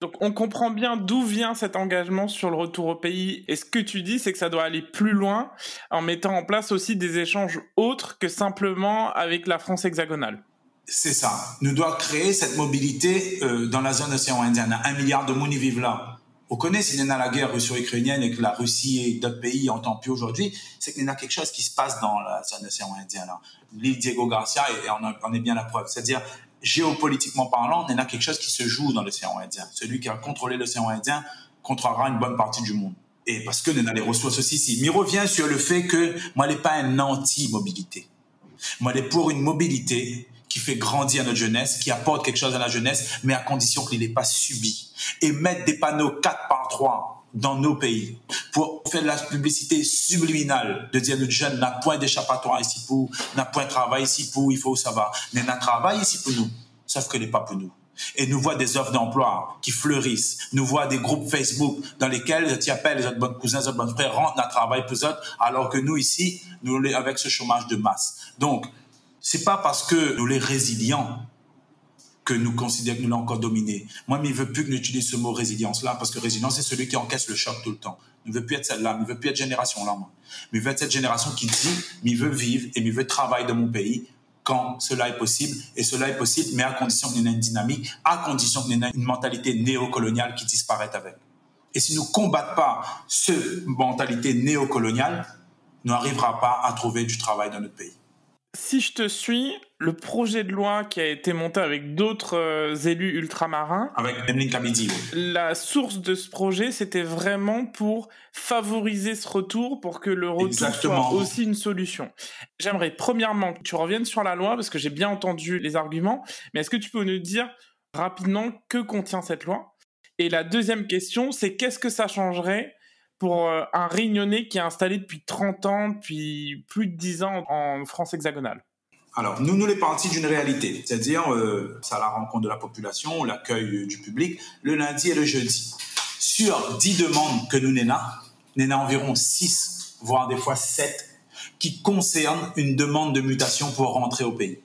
Donc on comprend bien d'où vient cet engagement sur le retour au pays. Et ce que tu dis, c'est que ça doit aller plus loin en mettant en place aussi des échanges autres que simplement avec la France hexagonale. C'est ça. Nous devons créer cette mobilité euh, dans la zone océan Indien. Un milliard de y vivent là on connaît s'il y a la guerre russo-ukrainienne et que la Russie et d'autres pays entendent plus aujourd'hui, c'est qu'il y a quelque chose qui se passe dans la zone océan Indien. L'île Diego Garcia, et on, en est bien la preuve. C'est-à-dire, géopolitiquement parlant, il y a quelque chose qui se joue dans l'océan Indien. Celui qui a contrôlé l'océan Indien contrôlera une bonne partie du monde. Et parce que nous avons les ressources aussi ici. Mais revient sur le fait que moi, n'ai pas un anti-mobilité. Moi, je suis pour une mobilité qui fait grandir notre jeunesse, qui apporte quelque chose à la jeunesse, mais à condition qu'il n'ait pas subi. Et mettre des panneaux 4 par 3 dans nos pays pour faire de la publicité subliminale, de dire notre jeune n'a point d'échappatoire ici pour, n'a point de travail ici pour, il faut savoir, mais n'a travail ici pour nous, sauf que n'est pas pour nous. Et nous voit des offres d'emploi qui fleurissent. Nous voit des groupes Facebook dans lesquels tu appelles les autres bons cousins, les autres bons frères, rentrent dans le travail pour eux, alors que nous ici, nous avec ce chômage de masse. Donc, c'est pas parce que nous les résilients que nous considérons que nous l'avons encore dominé. Moi, je ne veux plus que utilisions ce mot résilience-là, parce que résilience, c'est celui qui encaisse le choc tout le temps. Je ne veux plus être celle-là, je ne veux plus être génération-là, moi. Mais je veux être cette génération qui dit, mais veut vivre et mais veut travailler dans mon pays quand cela est possible. Et cela est possible, mais à condition y ait une dynamique, à condition y ait une mentalité néocoloniale qui disparaît avec. Et si nous ne combattons pas cette mentalité néocoloniale, nous n'arriverons pas à trouver du travail dans notre pays si je te suis, le projet de loi qui a été monté avec d'autres euh, élus ultramarins. Avec. La source de ce projet, c'était vraiment pour favoriser ce retour, pour que le retour soit aussi une solution. J'aimerais premièrement que tu reviennes sur la loi, parce que j'ai bien entendu les arguments, mais est-ce que tu peux nous dire rapidement que contient cette loi? Et la deuxième question, c'est qu'est-ce que ça changerait pour euh, un Réunionnais qui est installé depuis 30 ans, depuis plus de 10 ans en France hexagonale. Alors, nous, nous les partis d'une réalité, c'est-à-dire, euh, ça la rencontre de la population, l'accueil du public, le lundi et le jeudi. Sur 10 demandes que nous nous avons environ 6, voire des fois 7, qui concernent une demande de mutation pour rentrer au pays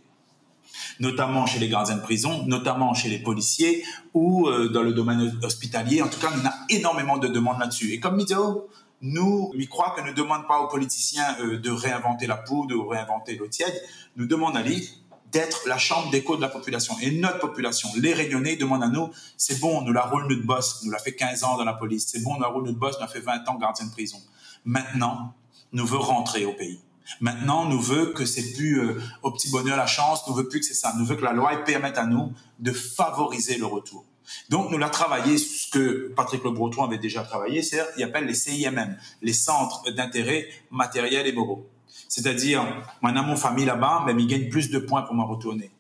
notamment chez les gardiens de prison, notamment chez les policiers ou euh, dans le domaine hospitalier. En tout cas, on a énormément de demandes là-dessus. Et comme Mideo, nous, il croit que ne demande pas aux politiciens euh, de réinventer la poudre, de réinventer l'eau tiède, nous demande à lui d'être la chambre d'écho de la population. Et notre population, les Réunionnais, demandent à nous, c'est bon, nous la roule notre boss, nous l'a fait 15 ans dans la police, c'est bon, nous la roule notre boss, nous l'a fait 20 ans gardien de prison. Maintenant, nous veut rentrer au pays. Maintenant, nous veut que c'est plus euh, au petit bonheur la chance, nous veut plus que c'est ça. Nous veut que la loi permette à nous de favoriser le retour. Donc, nous l'avons travaillé, ce que Patrick Le Breton avait déjà travaillé, c'est il appelle les CIMM, les centres d'intérêt matériel et moraux. C'est-à-dire, moi, dans mon famille là-bas, mais ben, il gagne plus de points pour me retourner.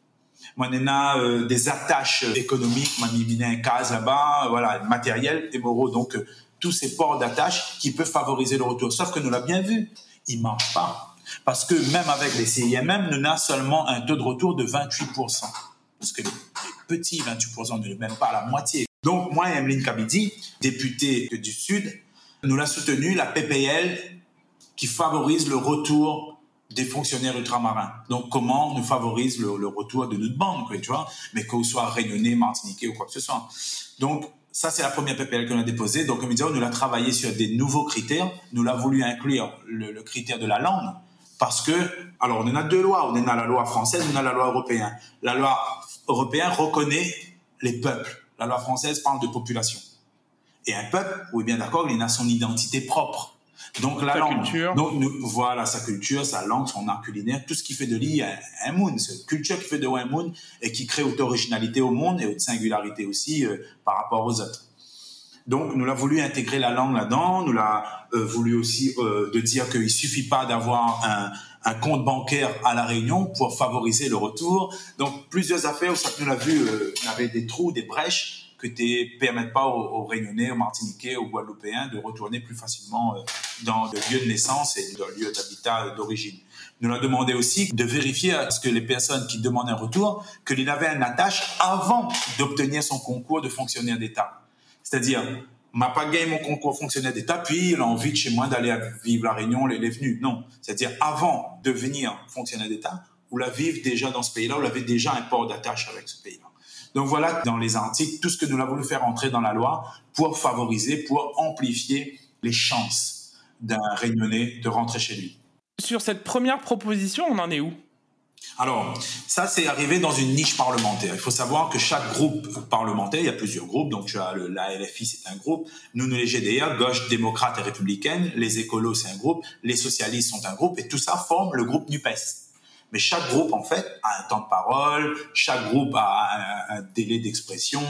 Moi, on euh, des attaches économiques, moi, il un cas là-bas, voilà, matériel et moraux. Donc, euh, tous ces ports d'attache qui peuvent favoriser le retour. Sauf que nous l'avons bien vu, il ne marche pas. Parce que même avec les CIMM, nous avons seulement un taux de retour de 28%. Parce que les petits 28% ne même pas la moitié. Donc, moi, Emeline Kabidi, députée du Sud, nous l'a soutenu la PPL qui favorise le retour des fonctionnaires ultramarins. Donc, comment nous favorise le, retour de notre bande, tu vois, mais qu'on soit réunionnais, martiniquais ou quoi que ce soit. Donc, ça, c'est la première PPL qu'on a déposée. Donc, comme on nous l'a travaillé sur des nouveaux critères. Nous l'a voulu inclure le, critère de la langue. Parce que, alors, on en a deux lois. On en a la loi française, on a la loi européenne. La loi européenne reconnaît les peuples. La loi française parle de population. Et un peuple, oui, bien d'accord, il a son identité propre. Donc la langue, culture. donc voilà sa culture, sa langue, son art culinaire, tout ce qui fait de lui un, un monde, c'est culture qui fait de lui un monde et qui crée autre originalité au monde et autre singularité aussi euh, par rapport aux autres. Donc, nous l'avons voulu intégrer la langue là-dedans. Nous l'a euh, voulu aussi euh, de dire qu'il suffit pas d'avoir un, un, compte bancaire à la Réunion pour favoriser le retour. Donc, plusieurs affaires où ça nous l'a vu, euh, y avait des trous, des brèches que ne permettent pas aux, Réunionnais, aux Martiniquais, aux Guadeloupéens de retourner plus facilement euh, dans le lieu de naissance et dans le lieu d'habitat d'origine. Nous l'a demandé aussi de vérifier à ce que les personnes qui demandent un retour, qu'il avait un attache avant d'obtenir son concours de fonctionnaire d'État. C'est-à-dire, m'a pas gagné mon concours fonctionnaire d'État, puis il a envie de chez moi d'aller vivre la Réunion, il est venu. Non. C'est-à-dire, avant de devenir fonctionnaire d'État, ou la vivre déjà dans ce pays-là, ou avait déjà un port d'attache avec ce pays-là. Donc voilà, dans les Antilles, tout ce que nous avons voulu faire entrer dans la loi pour favoriser, pour amplifier les chances d'un Réunionnais de rentrer chez lui. Sur cette première proposition, on en est où? Alors, ça, c'est arrivé dans une niche parlementaire. Il faut savoir que chaque groupe parlementaire, il y a plusieurs groupes, donc tu as le, la LFI, c'est un groupe, nous, nous, les GDA, gauche, démocrate et républicaine, les écolos, c'est un groupe, les socialistes sont un groupe, et tout ça forme le groupe NUPES. Mais chaque groupe, en fait, a un temps de parole, chaque groupe a un, délai d'expression.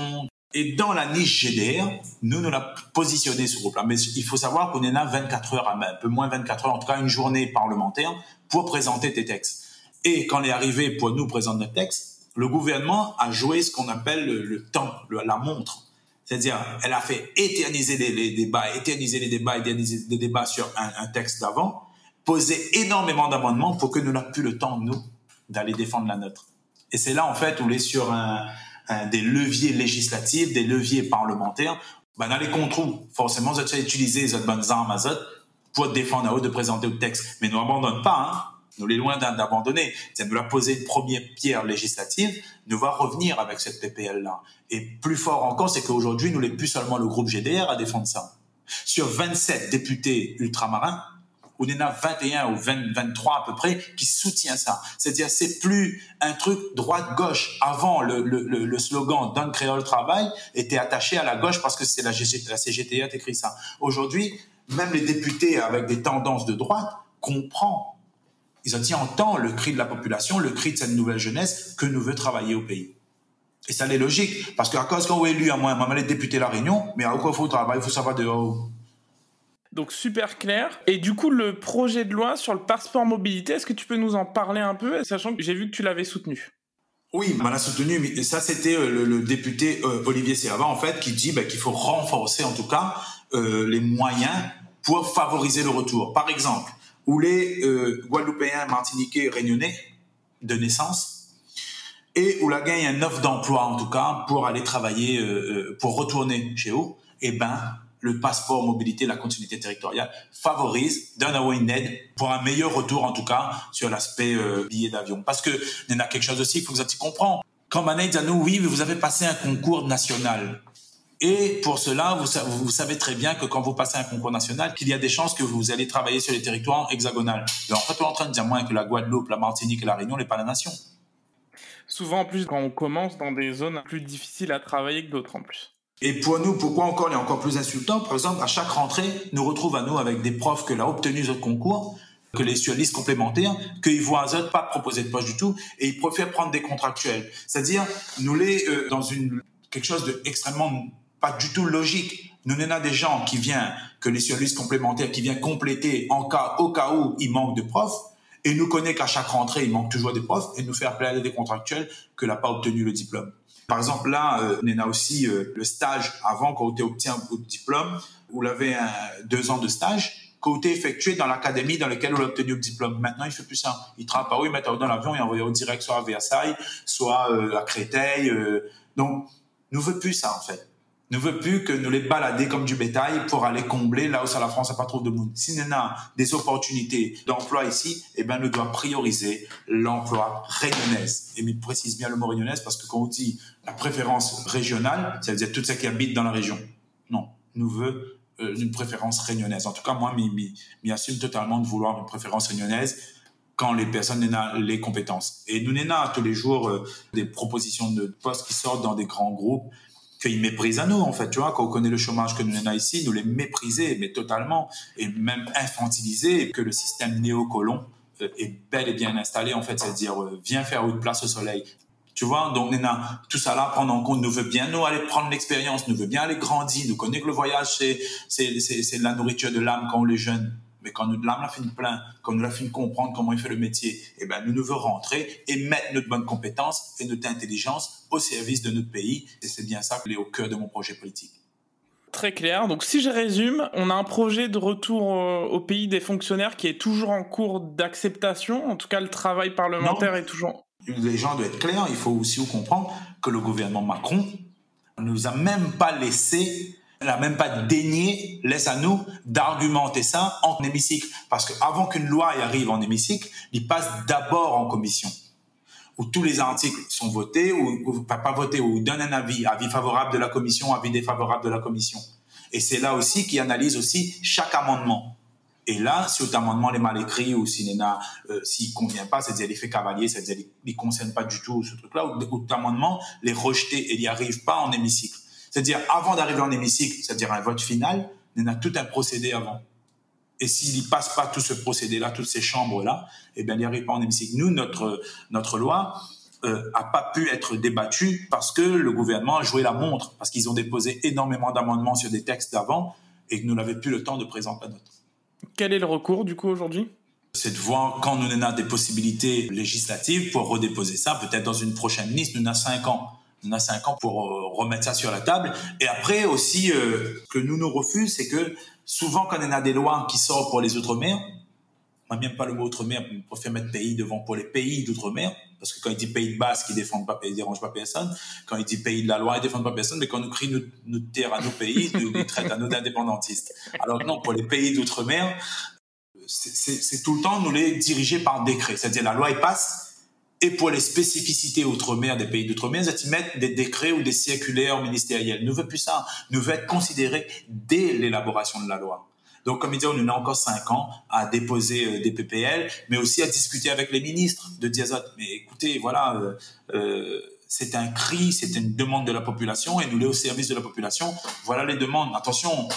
Et dans la niche GDR, nous, nous l'a positionné ce groupe-là. Mais il faut savoir qu'on est là 24 heures, un peu moins 24 heures, en tout cas une journée parlementaire, pour présenter tes textes. Et quand on est arrivé pour nous présenter notre texte, le gouvernement a joué ce qu'on appelle le, temps, la montre. C'est-à-dire, elle a fait éterniser les, débats, éterniser les débats, éterniser les débats sur un, texte d'avant, poser énormément d'amendements pour que nous n'ayons plus le temps, nous, d'aller défendre la nôtre. Et c'est là, en fait, où on est sur des leviers législatifs, des leviers parlementaires. Ben, dans les contrôles, forcément, vous avez utilisé les bonnes armes à pour défendre à eux de présenter le texte. Mais nous n'abandonnons pas, hein. Nous les loin d'abandonner. Nous la poser une première pierre législative. Nous va revenir avec cette PPL-là. Et plus fort encore, c'est qu'aujourd'hui, nous n'est plus seulement le groupe GDR à défendre ça. Sur 27 députés ultramarins, on en a 21 ou 23 à peu près qui soutient ça. C'est-à-dire, c'est plus un truc droite-gauche. Avant, le, le, le slogan Donne créole travail était attaché à la gauche parce que c'est la, la CGT qui écrit ça. Aujourd'hui, même les députés avec des tendances de droite comprennent ils ont entendent le cri de la population, le cri de cette nouvelle jeunesse que nous veut travailler au pays. Et ça, c'est logique. Parce qu'à cause qu'on est élu à moi, moi, les députés La Réunion, mais à quoi faut travailler, il faut savoir de Donc super clair. Et du coup, le projet de loi sur le passeport mobilité, est-ce que tu peux nous en parler un peu, sachant que j'ai vu que tu l'avais soutenu? Oui, on l'a soutenu, mais ça c'était euh, le, député euh, Olivier Serva en fait qui dit bah, qu'il faut renforcer en tout cas euh, les moyens pour favoriser le retour. Par exemple, où les Guadeloupéens, Martiniquais, Réunionnais de naissance et où la gagne un offre d'emploi en tout cas pour aller travailler, pour retourner chez eux, eh ben le passeport mobilité, la continuité territoriale favorise, donne à une pour un meilleur retour en tout cas sur l'aspect euh, billet d'avion. Parce que il y a quelque chose aussi, il faut que vous comprendre. Quand Manet dit à nous, oui, vous avez passé un concours national. Et pour cela, vous, vous, savez très bien que quand vous passez un concours national, qu'il y a des chances que vous allez travailler sur les territoires hexagonaux. Et en fait, on est en train de dire moins que la Guadeloupe, la Martinique et la Réunion n'est pas la nation. Souvent, en plus, quand on commence dans des zones plus difficiles à travailler que d'autres, en plus. Et pour nous, pourquoi encore est encore plus insultant? Par exemple, à chaque rentrée, nous retrouve à nous avec des profs que l'a obtenu ce concours, que les listes complémentaires, qu'ils voient un autres pas proposer de poche du tout, et ils préfèrent prendre des contractuels. C'est-à-dire, nous les euh, dans une quelque chose d'extrêmement pas du tout logique. Nous n'avons des gens qui viennent, que les listes complémentaires, qui viennent compléter en cas, au cas où il manque de profs, et nous connaît qu'à chaque rentrée, il manque toujours des profs, et nous faire appeler des contractuels que n'a pas obtenu le diplôme. Par exemple, là, euh, on a aussi euh, le stage avant quand tu obtient un diplôme, vous l'avez deux ans de stage qu'on effectué dans l'académie dans laquelle on a obtenu le diplôme. Maintenant, il fait plus ça. Il travaille pas, il met dans l'avion et envoie au direct soit à Versailles, soit euh, à Créteil. donc, nous veut plus ça en fait ne veut plus que nous les balader comme du bétail pour aller combler là où ça la France n'a pas trop de monde. Si on a des opportunités d'emploi ici, eh ben, nous devons prioriser l'emploi réunionnais. Et il précise bien le mot réunionnais parce que quand on dit la préférence régionale, ça veut dire tout ceux qui habitent dans la région. Non, nous veut euh, une préférence réunionnaise. En tout cas, moi, m'y assume totalement de vouloir une préférence réunionnaise quand les personnes n'ont les compétences. Et nous n'avons tous les jours euh, des propositions de postes qui sortent dans des grands groupes qu'ils méprisent à nous, en fait, tu vois, quand on connaît le chômage que nous avons ici, nous les mépriser, mais totalement, et même infantiliser, que le système néocolon euh, est bel et bien installé, en fait, c'est-à-dire, euh, viens faire une place au soleil. Tu vois, donc, Nena, tout ça là, prendre en compte, nous veut bien nous aller prendre l'expérience, nous veut bien aller grandir, nous connaît que le voyage, c'est, c'est, c'est, la nourriture de l'âme quand on est jeune. Mais quand nous l'âme la fin plein, quand nous la fin comprendre comment il fait le métier, eh ben, nous, nous veut rentrer et mettre notre bonne compétence et notre intelligence au service de notre pays. Et c'est bien ça qui est au cœur de mon projet politique. Très clair. Donc, si je résume, on a un projet de retour euh, au pays des fonctionnaires qui est toujours en cours d'acceptation. En tout cas, le travail parlementaire est toujours. Les gens doivent être clairs. Il faut aussi comprendre que le gouvernement Macron ne nous a même pas laissé elle n'a même pas daigné, laisse à nous, d'argumenter ça en hémicycle. Parce qu'avant qu'une loi y arrive en hémicycle, il passe d'abord en commission, où tous les articles sont votés, ou, pas, votés, ou donne un avis, avis favorable de la commission, avis défavorable de la commission. Et c'est là aussi qu'il analyse aussi chaque amendement. Et là, si votre amendement est mal écrit ou s'il euh, convient pas, c'est-à-dire l'effet cavalier, c'est-à-dire il ne concerne pas du tout ce truc-là, ou votre amendement les rejeté et n'y arrive pas en hémicycle. C'est-à-dire, avant d'arriver en hémicycle, c'est-à-dire un vote final, il y a tout un procédé avant. Et s'il n'y passe pas tout ce procédé-là, toutes ces chambres-là, eh bien, il n'y arrive pas en hémicycle. Nous, notre, notre loi euh, a pas pu être débattue parce que le gouvernement a joué la montre, parce qu'ils ont déposé énormément d'amendements sur des textes d'avant et que nous n'avions plus le temps de présenter la note. Quel est le recours, du coup, aujourd'hui? C'est de voir quand nous avons des possibilités législatives pour redéposer ça, peut-être dans une prochaine liste, nous avons cinq ans. Nous avons cinq ans pour euh, remettre ça sur la table. Et après aussi, euh, que nous nous refusons, c'est que souvent quand on a des lois qui sortent pour les Outre-mer, moi même pas le mot Outre-mer, je préfère mettre pays devant pour les pays d'Outre-mer, parce que quand il dit pays de base, qui défendent pas, ils dérangent pas personne. Quand il dit pays de la loi, ils défendent pas personne. Mais quand nous crie notre, terre à nos pays, nous, nous traite à nos indépendantistes. Alors non, pour les pays d'outre-mer, c'est tout le temps nous les diriger par décret. C'est-à-dire la loi elle passe. Et pour les spécificités outre-mer des pays d'outre-mer, ils mettent des décrets ou des circulaires ministériels. Nous veut plus ça. Nous veut être considérés dès l'élaboration de la loi. Donc, comme il dit, on a encore cinq ans à déposer euh, des PPL, mais aussi à discuter avec les ministres de Diazot. Mais écoutez, voilà, euh, euh, c'est un cri, c'est une demande de la population et nous l'est au service de la population. Voilà les demandes. Attention,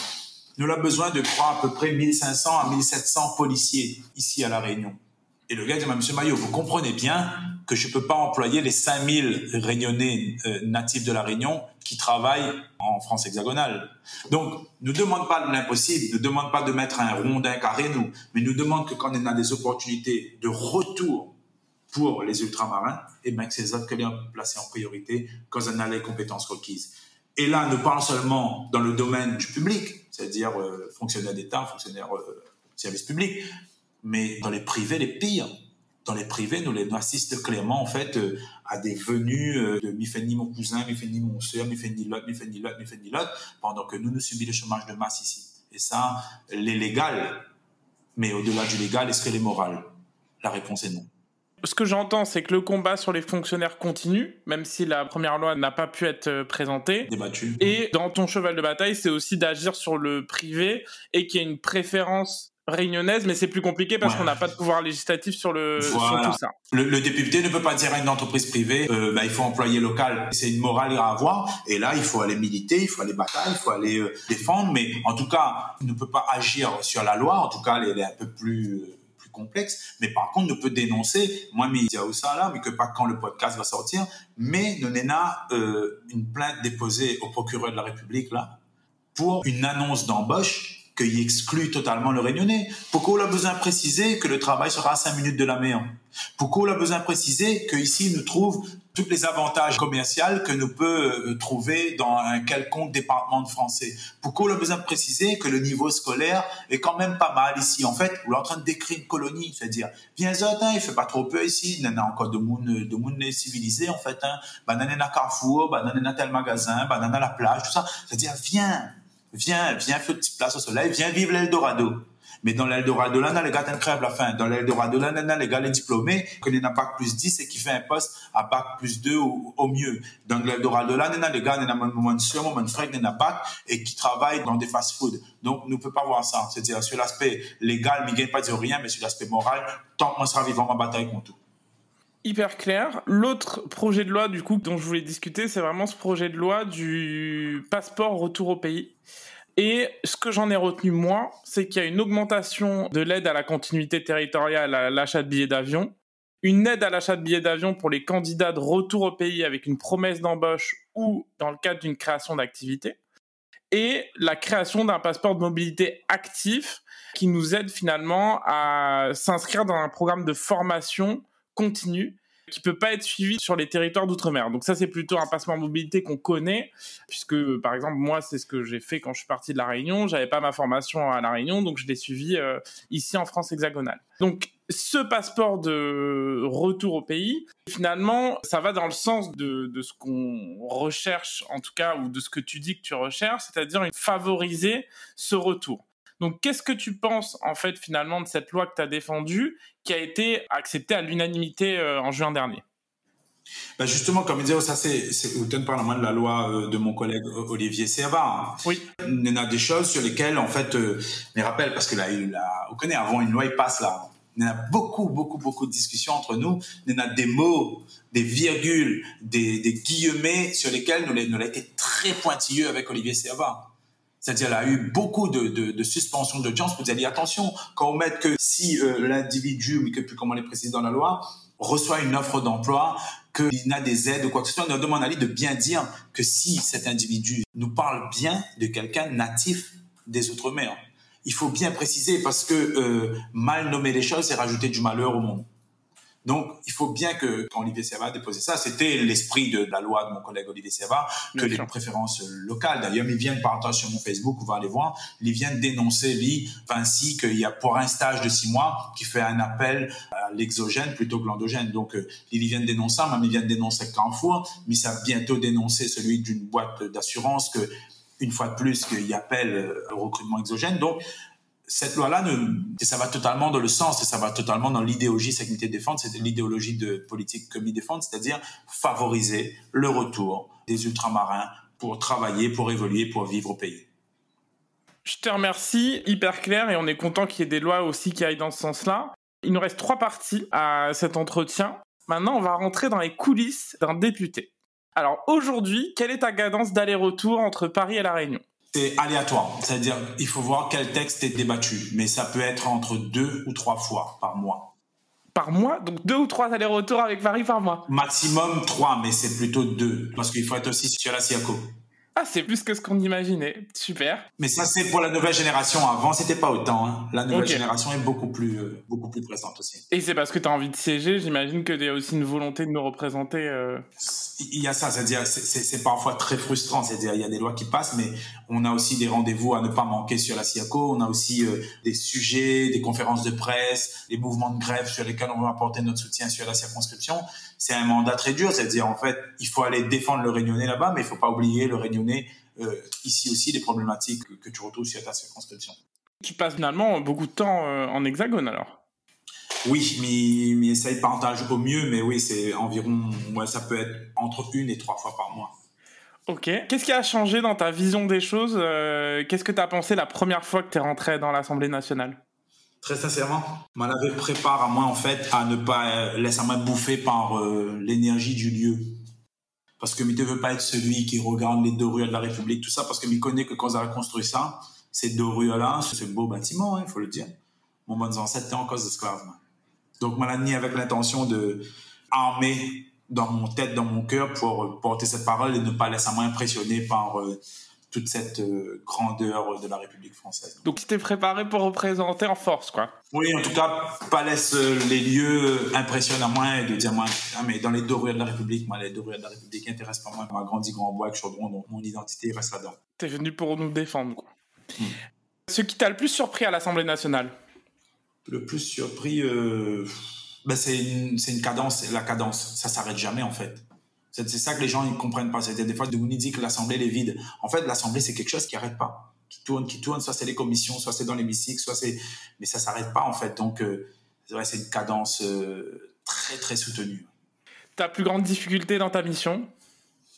nous avons besoin de croire à peu près 1500 à 1700 policiers ici à La Réunion. Et le gars dit, Monsieur Maillot, vous comprenez bien que je ne peux pas employer les 5000 réunionnais natifs de La Réunion qui travaillent en France hexagonale. Donc, ne demande pas l'impossible, ne demande pas de mettre un rond d'un carré, nous, mais nous demande que quand on a des opportunités de retour pour les ultramarins, et eh bien que ces autres que placés en priorité quand on a les compétences requises. Et là, nous parlons seulement dans le domaine du public, c'est-à-dire euh, fonctionnaire d'État, fonctionnaire euh, service public, mais dans les privés, les pires dans les privés, nous, les, assistons clairement en fait euh, à des venues euh, de mi fait ni mon cousin, mi fait ni mon soeur, mi fait ni l'autre, mi fait ni l'autre, mi fait ni l'autre, pendant que nous, nous subissons le chômage de masse ici. Et ça, les légal, mais au-delà du légal, est-ce qu'elle est morale La réponse est non. Ce que j'entends, c'est que le combat sur les fonctionnaires continue, même si la première loi n'a pas pu être euh, présentée. Débattue. Et dans ton cheval de bataille, c'est aussi d'agir sur le privé et qu'il y ait une préférence réunionnaise, mais c'est plus compliqué parce qu'on n'a pas de pouvoir législatif sur le tout ça. Le, député ne peut pas dire à une entreprise privée, euh, bah, il faut employer local. C'est une morale à avoir. Et là, il faut aller militer, il faut aller batailler, il faut aller euh, défendre. Mais en tout cas, il ne peut pas agir sur la loi. En tout cas, elle, est un peu plus euh, plus complexe. Mais par contre, ne peut dénoncer. Moi, mais il y a ça là, mais que pas quand le podcast va sortir. Mais nous avons une plainte déposée au procureur de la République là pour une annonce d'embauche qu'il exclut totalement le réunionnais. Pourquoi on a besoin de préciser que le travail sera à 5 minutes de la mer Pourquoi on a besoin de préciser qu'ici nous trouve tous les avantages commerciaux que nous peut euh, trouver dans un quelconque département de français? Pourquoi on a besoin de préciser que le niveau scolaire est quand même pas mal ici? En fait, on est en train de décrire une colonie, c'est-à-dire, viens hein, il fait pas trop peu ici, il y a encore de monde, de monde civilisé en fait, hein. banane à Carrefour, banane à tel magasin, banane à la plage, tout ça. C'est-à-dire, viens, viens, viens une petite place au soleil, viens vivre l'Eldorado. Mais dans l'Eldorado, là, les gars, crève la fin. Dans l'Eldorado, là, les gars, les diplômés, les n'a bac plus 10 et qui fait un poste à bac plus 2 au, mieux. Dans l'Eldorado, là, les gars, n'a moins de soeur, de frère, les n'a bac et qui travaillent dans des fast-food. Donc, nous ne pouvons pas voir ça. C'est-à-dire, sur l'aspect légal, ne gagne pas dire rien, mais sur l'aspect moral, tant qu'on sera vivant, en bataille contre tout hyper clair. L'autre projet de loi, du coup, dont je voulais discuter, c'est vraiment ce projet de loi du passeport retour au pays. Et ce que j'en ai retenu moi, c'est qu'il y a une augmentation de l'aide à la continuité territoriale à l'achat de billets d'avion, une aide à l'achat de billets d'avion pour les candidats de retour au pays avec une promesse d'embauche ou dans le cadre d'une création d'activité, et la création d'un passeport de mobilité actif qui nous aide finalement à s'inscrire dans un programme de formation continue qui peut pas être suivi sur les territoires d'outre-mer. Donc ça, c'est plutôt un passeport mobilité qu'on connaît, puisque par exemple moi, c'est ce que j'ai fait quand je suis parti de la Réunion. J'avais pas ma formation à la Réunion, donc je l'ai suivi euh, ici en France hexagonale. Donc ce passeport de retour au pays, finalement, ça va dans le sens de, de ce qu'on recherche, en tout cas, ou de ce que tu dis que tu recherches, c'est-à-dire favoriser ce retour. Donc, qu'est-ce que tu penses, en fait, finalement, de cette loi que tu as défendue, qui a été acceptée à l'unanimité euh, en juin dernier? Bah justement, comme il disait, ça c'est, c'est par la de la loi euh, de mon collègue Olivier Serva. Oui. Il y a des choses sur lesquelles, en fait, euh, rappelle, parce que là, il a, vous connaissez, avant une loi, il passe là. Il y a beaucoup, beaucoup, beaucoup de discussions entre nous. Il y a des mots, des virgules, des, des guillemets sur lesquels nous, nous avons été très pointilleux avec Olivier Serva. C'est-à-dire, il a eu beaucoup de, de, de suspensions d'audience pour dire, attention, quand on met que si euh, l'individu, mais que plus comment les préciser dans la loi, reçoit une offre d'emploi, qu'il a des aides ou quoi que ce soit, on demande à lui de bien dire que si cet individu nous parle bien de quelqu'un natif des Outre-mer. il faut bien préciser parce que euh, mal nommer les choses, c'est rajouter du malheur au monde. Donc, il faut bien que quand Olivier Serva a déposé ça, c'était l'esprit de la loi de mon collègue Olivier Serva, que les préférences locales. D'ailleurs, il vient de partager sur mon Facebook, vous va aller voir, il vient de dénoncer, lui, Vinci, qu'il y a pour un stage de six mois, qui fait un appel à l'exogène plutôt que l'endogène. Donc, euh, il vient de dénoncer ça, même il vient de dénoncer Carrefour, mais ça va bientôt dénoncer celui d'une boîte d'assurance que, une fois de plus, qu'il appelle au recrutement exogène. Donc, cette loi-là, ça va totalement dans le sens et ça va totalement dans l'idéologie sécurité défense, c'est l'idéologie de politique commis défense, c'est-à-dire favoriser le retour des ultramarins pour travailler, pour évoluer, pour vivre au pays. Je te remercie, hyper clair, et on est content qu'il y ait des lois aussi qui aillent dans ce sens-là. Il nous reste trois parties à cet entretien. Maintenant, on va rentrer dans les coulisses d'un député. Alors aujourd'hui, quelle est ta cadence d'aller-retour entre Paris et La Réunion? C'est aléatoire. C'est-à-dire, il faut voir quel texte est débattu. Mais ça peut être entre deux ou trois fois par mois. Par mois? Donc deux ou trois allers-retours avec Paris par mois? Maximum trois, mais c'est plutôt deux. Parce qu'il faut être aussi sur la SIACO. Ah, c'est plus que ce qu'on imaginait. Super. Mais ça, c'est pour la nouvelle génération. Avant, c'était pas autant. Hein. La nouvelle génération est beaucoup plus, euh, beaucoup plus présente aussi. Et c'est parce que tu as envie de siéger. J'imagine que tu as aussi une volonté de nous représenter. Euh. Il y a ça. C'est-à-dire, c'est parfois très frustrant. C'est-à-dire, il y a des lois qui passent, mais on a aussi des rendez-vous à ne pas manquer sur la SIACO. On a aussi euh, des sujets, des conférences de presse, des mouvements de grève sur lesquels on va apporter notre soutien sur la circonscription. C'est un mandat très dur. C'est-à-dire, en fait, il faut aller défendre le Réunionnais là-bas, mais il faut pas oublier le Réunionnais euh, ici aussi des problématiques que, tu retrouves sur ta circonscription. Tu passes finalement beaucoup de temps euh, en hexagone alors oui, mais, mais essaye de partager au mieux, mais oui, c'est environ, ouais, ça peut être entre une et trois fois par mois. Ok. Qu'est-ce qui a changé dans ta vision des choses euh, Qu'est-ce que tu as pensé la première fois que tu es rentré dans l'Assemblée nationale? Très sincèrement, m'en avait prépare à moi en fait à ne pas laisser moi bouffer par l'énergie du lieu parce que ne veut pas être celui qui regarde les deux rues de la République, tout ça, parce que me connaît que quand ils ont construit ça, ces deux rues-là, ce beau bâtiment, il hein, faut le dire. Mon bon ancêtre était en cause d'esclaves. Donc, moi, avec l'intention de armer dans mon tête, dans mon cœur, pour porter cette parole et ne pas laisser moi impressionner par euh, toute cette euh, grandeur de la République française. Donc tu t'es préparé pour représenter en force, quoi. Oui, en tout cas, pas laisser euh, les lieux impressionnants à moi et de dire, moi, ah, mais dans les deux rues de la République, moi, les deux rues de la République n'intéressent pas moi. On a grandi Grand Bois avec Chaudron, donc mon identité reste là-dedans. T'es venu pour nous défendre, quoi. Hmm. Ce qui t'a le plus surpris à l'Assemblée nationale? Le plus surpris, euh, ben c'est une, une cadence, la cadence, ça s'arrête jamais en fait. C'est ça que les gens ne comprennent pas. C'est des fois, de nous dit que l'Assemblée est vide. En fait, l'Assemblée, c'est quelque chose qui n'arrête pas, qui tourne, qui tourne. Soit c'est les commissions, soit c'est dans l'hémicycle, soit c'est. Mais ça s'arrête pas, en fait. Donc, euh, c'est vrai, c'est une cadence euh, très, très soutenue. Ta plus grande difficulté dans ta mission?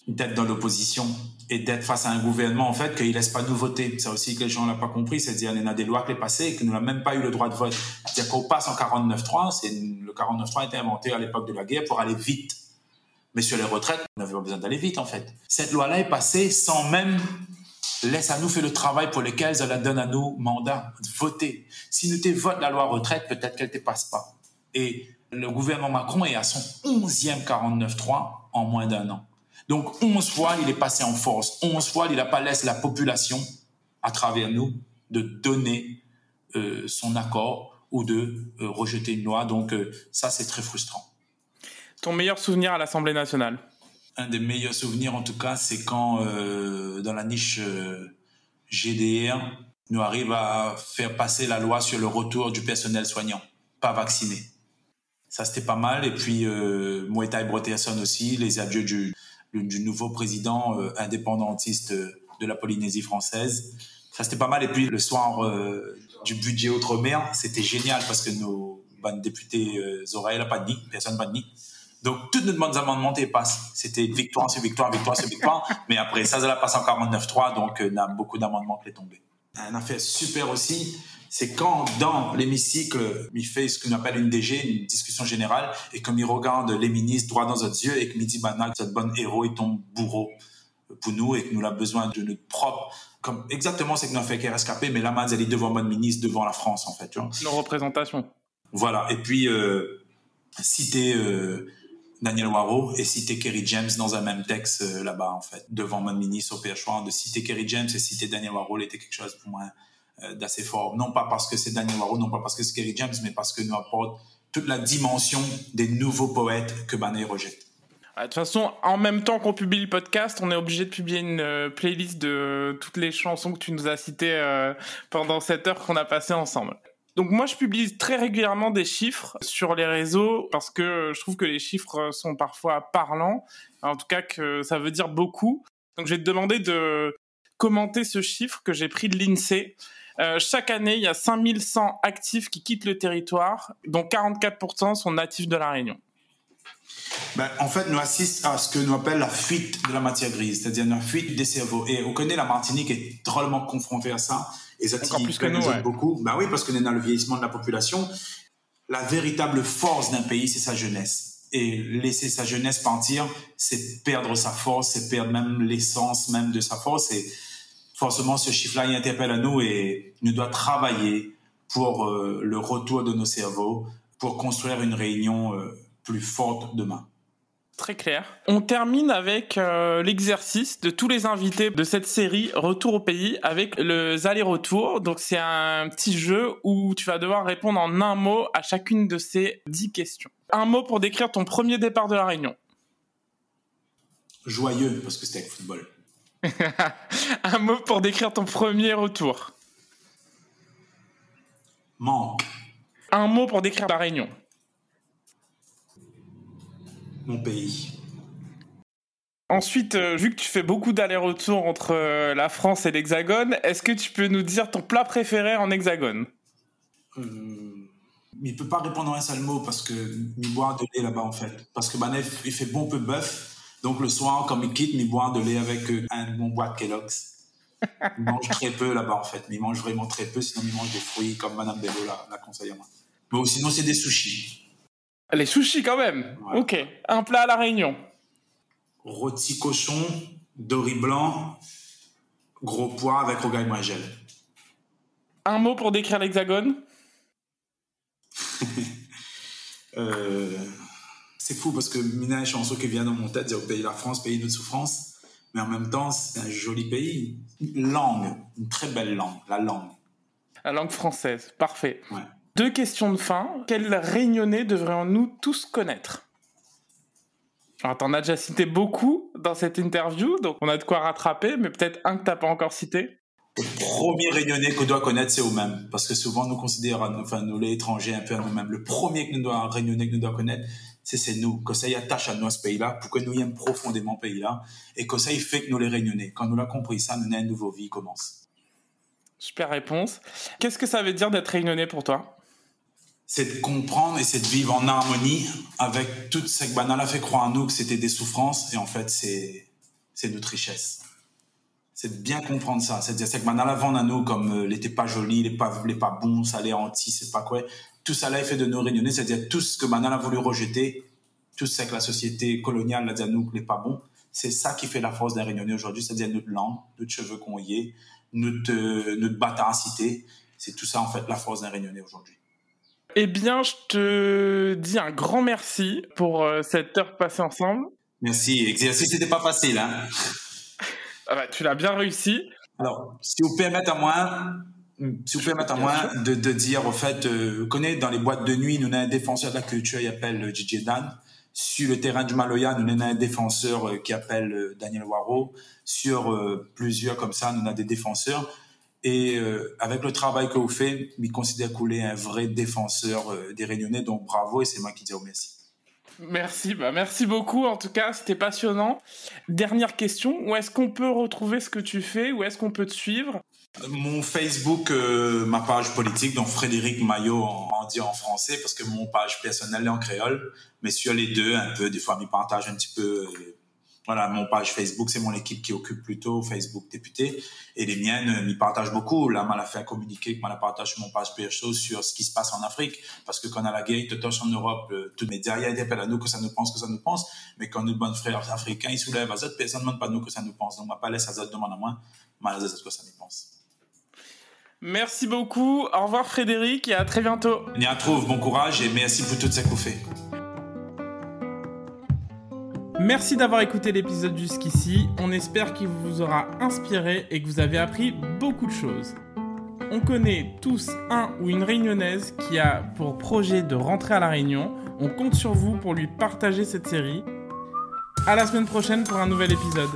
D'être dans l'opposition et d'être face à un gouvernement, en fait, qu'il ne laisse pas nous voter. Ça aussi que les gens n'ont pas compris. C'est-à-dire, y a des lois qui sont passées et que nous n'avons même pas eu le droit de vote. C'est-à-dire qu'on passe en 49.3. Le 49.3 a été inventé à l'époque de la guerre pour aller vite. Mais sur les retraites, on n'avait pas besoin d'aller vite, en fait. Cette loi-là est passée sans même laisse à nous faire le travail pour lequel elle donne à nous mandat, voter. Si nous te vote la loi retraite, peut-être qu'elle ne te passe pas. Et le gouvernement Macron est à son 11e 49-3 en moins d'un an. Donc 11 fois, il est passé en force. 11 fois, il n'a pas laissé la population, à travers nous, de donner euh, son accord ou de euh, rejeter une loi. Donc euh, ça, c'est très frustrant. Ton meilleur souvenir à l'Assemblée nationale Un des meilleurs souvenirs, en tout cas, c'est quand, euh, dans la niche euh, GDR, nous arrive à faire passer la loi sur le retour du personnel soignant, pas vacciné. Ça, c'était pas mal. Et puis, euh, Moetai aussi, les adieux du, nouveau président euh, indépendantiste de la Polynésie française. Ça, c'était pas mal. Et puis, le soir du budget Outre-mer, c'était génial parce que nos députés oreilles, pas de personne pas de donc, toutes nos demandes amendements passent. C'était victoire sur victoire, victoire sur victoire. mais après, ça, ça passe en 49-3, donc euh, on a beaucoup d'amendements qui sont tombés. Un affaire super aussi, c'est quand dans l'hémicycle, il fait ce qu'on appelle une DG, une discussion générale, et comme il regarde les ministres droit dans notre yeux et que dit, bah, cette bonne héros est ton bourreau pour nous et que nous avons besoin de notre propre comme exactement ce que nous avons fait qu'elle rescapé, mais là, elle est devant bonne ministre, devant la France, en fait. Tu vois. Nos représentations. Voilà. Et puis, euh, citer, euh, Daniel Waro et citer Kerry James dans un même texte euh, là-bas, en fait, devant mon ministre au PH1, de citer Kerry James et citer Daniel Waro était quelque chose pour moi d'assez fort. Non pas parce que c'est Daniel Waro, non pas parce que c'est Kerry James, mais parce que nous apporte toute la dimension des nouveaux poètes que Banay rejette. De toute façon, en même temps qu'on publie le podcast, on est obligé de publier une euh, playlist de toutes les chansons que tu nous as citées euh, pendant cette heure qu'on a passée ensemble. Donc moi, je publie très régulièrement des chiffres sur les réseaux parce que je trouve que les chiffres sont parfois parlants, en tout cas que ça veut dire beaucoup. Donc je vais te demander de commenter ce chiffre que j'ai pris de l'INSEE. Euh, chaque année, il y a 5100 actifs qui quittent le territoire, dont 44% sont natifs de la Réunion. Ben, en fait, nous assistons à ce que nous appelle la fuite de la matière grise, c'est-à-dire la fuite des cerveaux. Et on connaît la Martinique est drôlement confrontée à ça. Et ça Encore plus que nous, ouais. beaucoup. Ben oui, parce qu'on est dans le vieillissement de la population. La véritable force d'un pays, c'est sa jeunesse. Et laisser sa jeunesse partir, c'est perdre sa force, c'est perdre même l'essence même de sa force. Et forcément, ce chiffre-là, il interpelle à nous et nous doit travailler pour euh, le retour de nos cerveaux, pour construire une réunion euh, plus forte demain. Très clair. On termine avec euh, l'exercice de tous les invités de cette série Retour au pays avec le allers-retours. Donc c'est un petit jeu où tu vas devoir répondre en un mot à chacune de ces dix questions. Un mot pour décrire ton premier départ de la Réunion. Joyeux, parce que c'était avec football. un mot pour décrire ton premier retour. Manque. Un mot pour décrire la Réunion mon pays. Ensuite, euh, vu que tu fais beaucoup d'allers-retours entre euh, la France et l'Hexagone, est-ce que tu peux nous dire ton plat préféré en Hexagone? Euh, Il peut pas répondre en un seul mot parce que il boit de lait là-bas en fait. Parce que Banef, il fait bon peu bœuf. Donc le soir, comme il quitte, il boit de lait avec un bon bois de Kellogg's. Il mange très peu là-bas en fait. Il mange vraiment très peu, sinon il mange des fruits comme Madame Bello la, la moi. Mais sinon, c'est des sushis. Les sushis quand même. Ok. Un plat à la Réunion. Rôti cochon, doré blanc, gros pois avec rogaille gel. Un mot pour décrire l'Hexagone? euh, c'est fou parce que Mina est chanceux qui vient dans mon tête, dire pays la France, pays de souffrance. Mais en même temps, c'est un joli pays. Une langue, une très belle langue, la langue. La langue française, parfait. Ouais. Deux questions de fin. Quel réunionnais devrions-nous tous connaître? Alors, t'en as déjà cité beaucoup dans cette interview, donc on a de quoi rattraper, mais peut-être un que t'as pas encore cité. Le premier réunionnais qu'on doit connaître, c'est nous-mêmes. Parce que souvent, nous considérons, enfin, nous, les étrangers, un peu à nous-mêmes. Le premier que nous doit, réunionnais que nous doit connaître, c'est nous. Que ça y attache à nous, à ce pays-là, pour que nous y aimions profondément ce pays-là. Et que ça y fait que nous les réunionnais. Quand nous l'avons compris ça, nous, une nouvelle vie commence. Super réponse. Qu'est-ce que ça veut dire d'être réunionnais pour toi? C'est de comprendre et c'est de vivre en harmonie avec tout ce que Banal a fait croire à nous que c'était des souffrances et en fait c'est c'est notre richesse. C'est de bien comprendre ça. C'est-à-dire que Banal a vendu à nous comme euh, il pas joli, il n'est pas, il pas bon, ça l'est anti, c'est pas quoi. Tout ça là est fait de nous réunionner, c'est-à-dire tout ce que Banal a voulu rejeter, tout ce que la société coloniale a dit à nous qu'il n'est pas bon, c'est ça qui fait la force d'un réunionnais aujourd'hui, c'est-à-dire notre langue, notre cheveux qu'on y est, notre, euh, notre bâtard C'est tout ça en fait la force d'un réunionnais aujourd'hui. Eh bien, je te dis un grand merci pour euh, cette heure passée ensemble. Merci. L'exercice n'était pas facile. Hein ah bah, tu l'as bien réussi. Alors, si vous permettez à moi, si vous permettez à moi de, de, dire, au fait, euh, vous connaissez, dans les boîtes de nuit, nous avons un défenseur de la culture, il s'appelle DJ Dan. Sur le terrain du Maloya, nous avons un défenseur euh, qui s'appelle Daniel Waro. Sur plusieurs comme ça, nous avons des défenseurs. Et euh, avec le travail que vous faites, je considère que vous êtes un vrai défenseur euh, des Réunionnais. Donc bravo et c'est moi qui dis merci. Merci, bah merci beaucoup. En tout cas, c'était passionnant. Dernière question, où est-ce qu'on peut retrouver ce que tu fais? Où est-ce qu'on peut te suivre? Mon Facebook, euh, ma page politique, donc Frédéric Maillot, en dit en français, parce que mon page personnelle est en créole. Mais sur les deux, un peu, des fois, je partage un petit peu voilà, mon page Facebook, c'est mon équipe qui occupe plutôt Facebook député. Et les miennes euh, m'y partagent beaucoup. Là, m'a fait un communiqué m'a partage sur mon page PHO sur ce qui se passe en Afrique. Parce que quand on a la guerre, tout en Europe, euh, tous les médias, il appellent à nous que ça nous pense, que ça nous pense. Mais quand nos bons frères africains, ils soulèvent à Zot, personne ne demande pas nous que ça nous pense. Donc, m'a pas laissé à demande à moi, m'a laissé que ça nous pense. Merci beaucoup. Au revoir Frédéric et à très bientôt. On y trouve. Bon courage et merci pour tout ce que vous faites. Merci d'avoir écouté l'épisode jusqu'ici. On espère qu'il vous aura inspiré et que vous avez appris beaucoup de choses. on connaît tous un ou une réunionnaise qui a pour projet de rentrer à La Réunion. On compte sur vous pour lui partager cette série. À la semaine prochaine pour un nouvel épisode.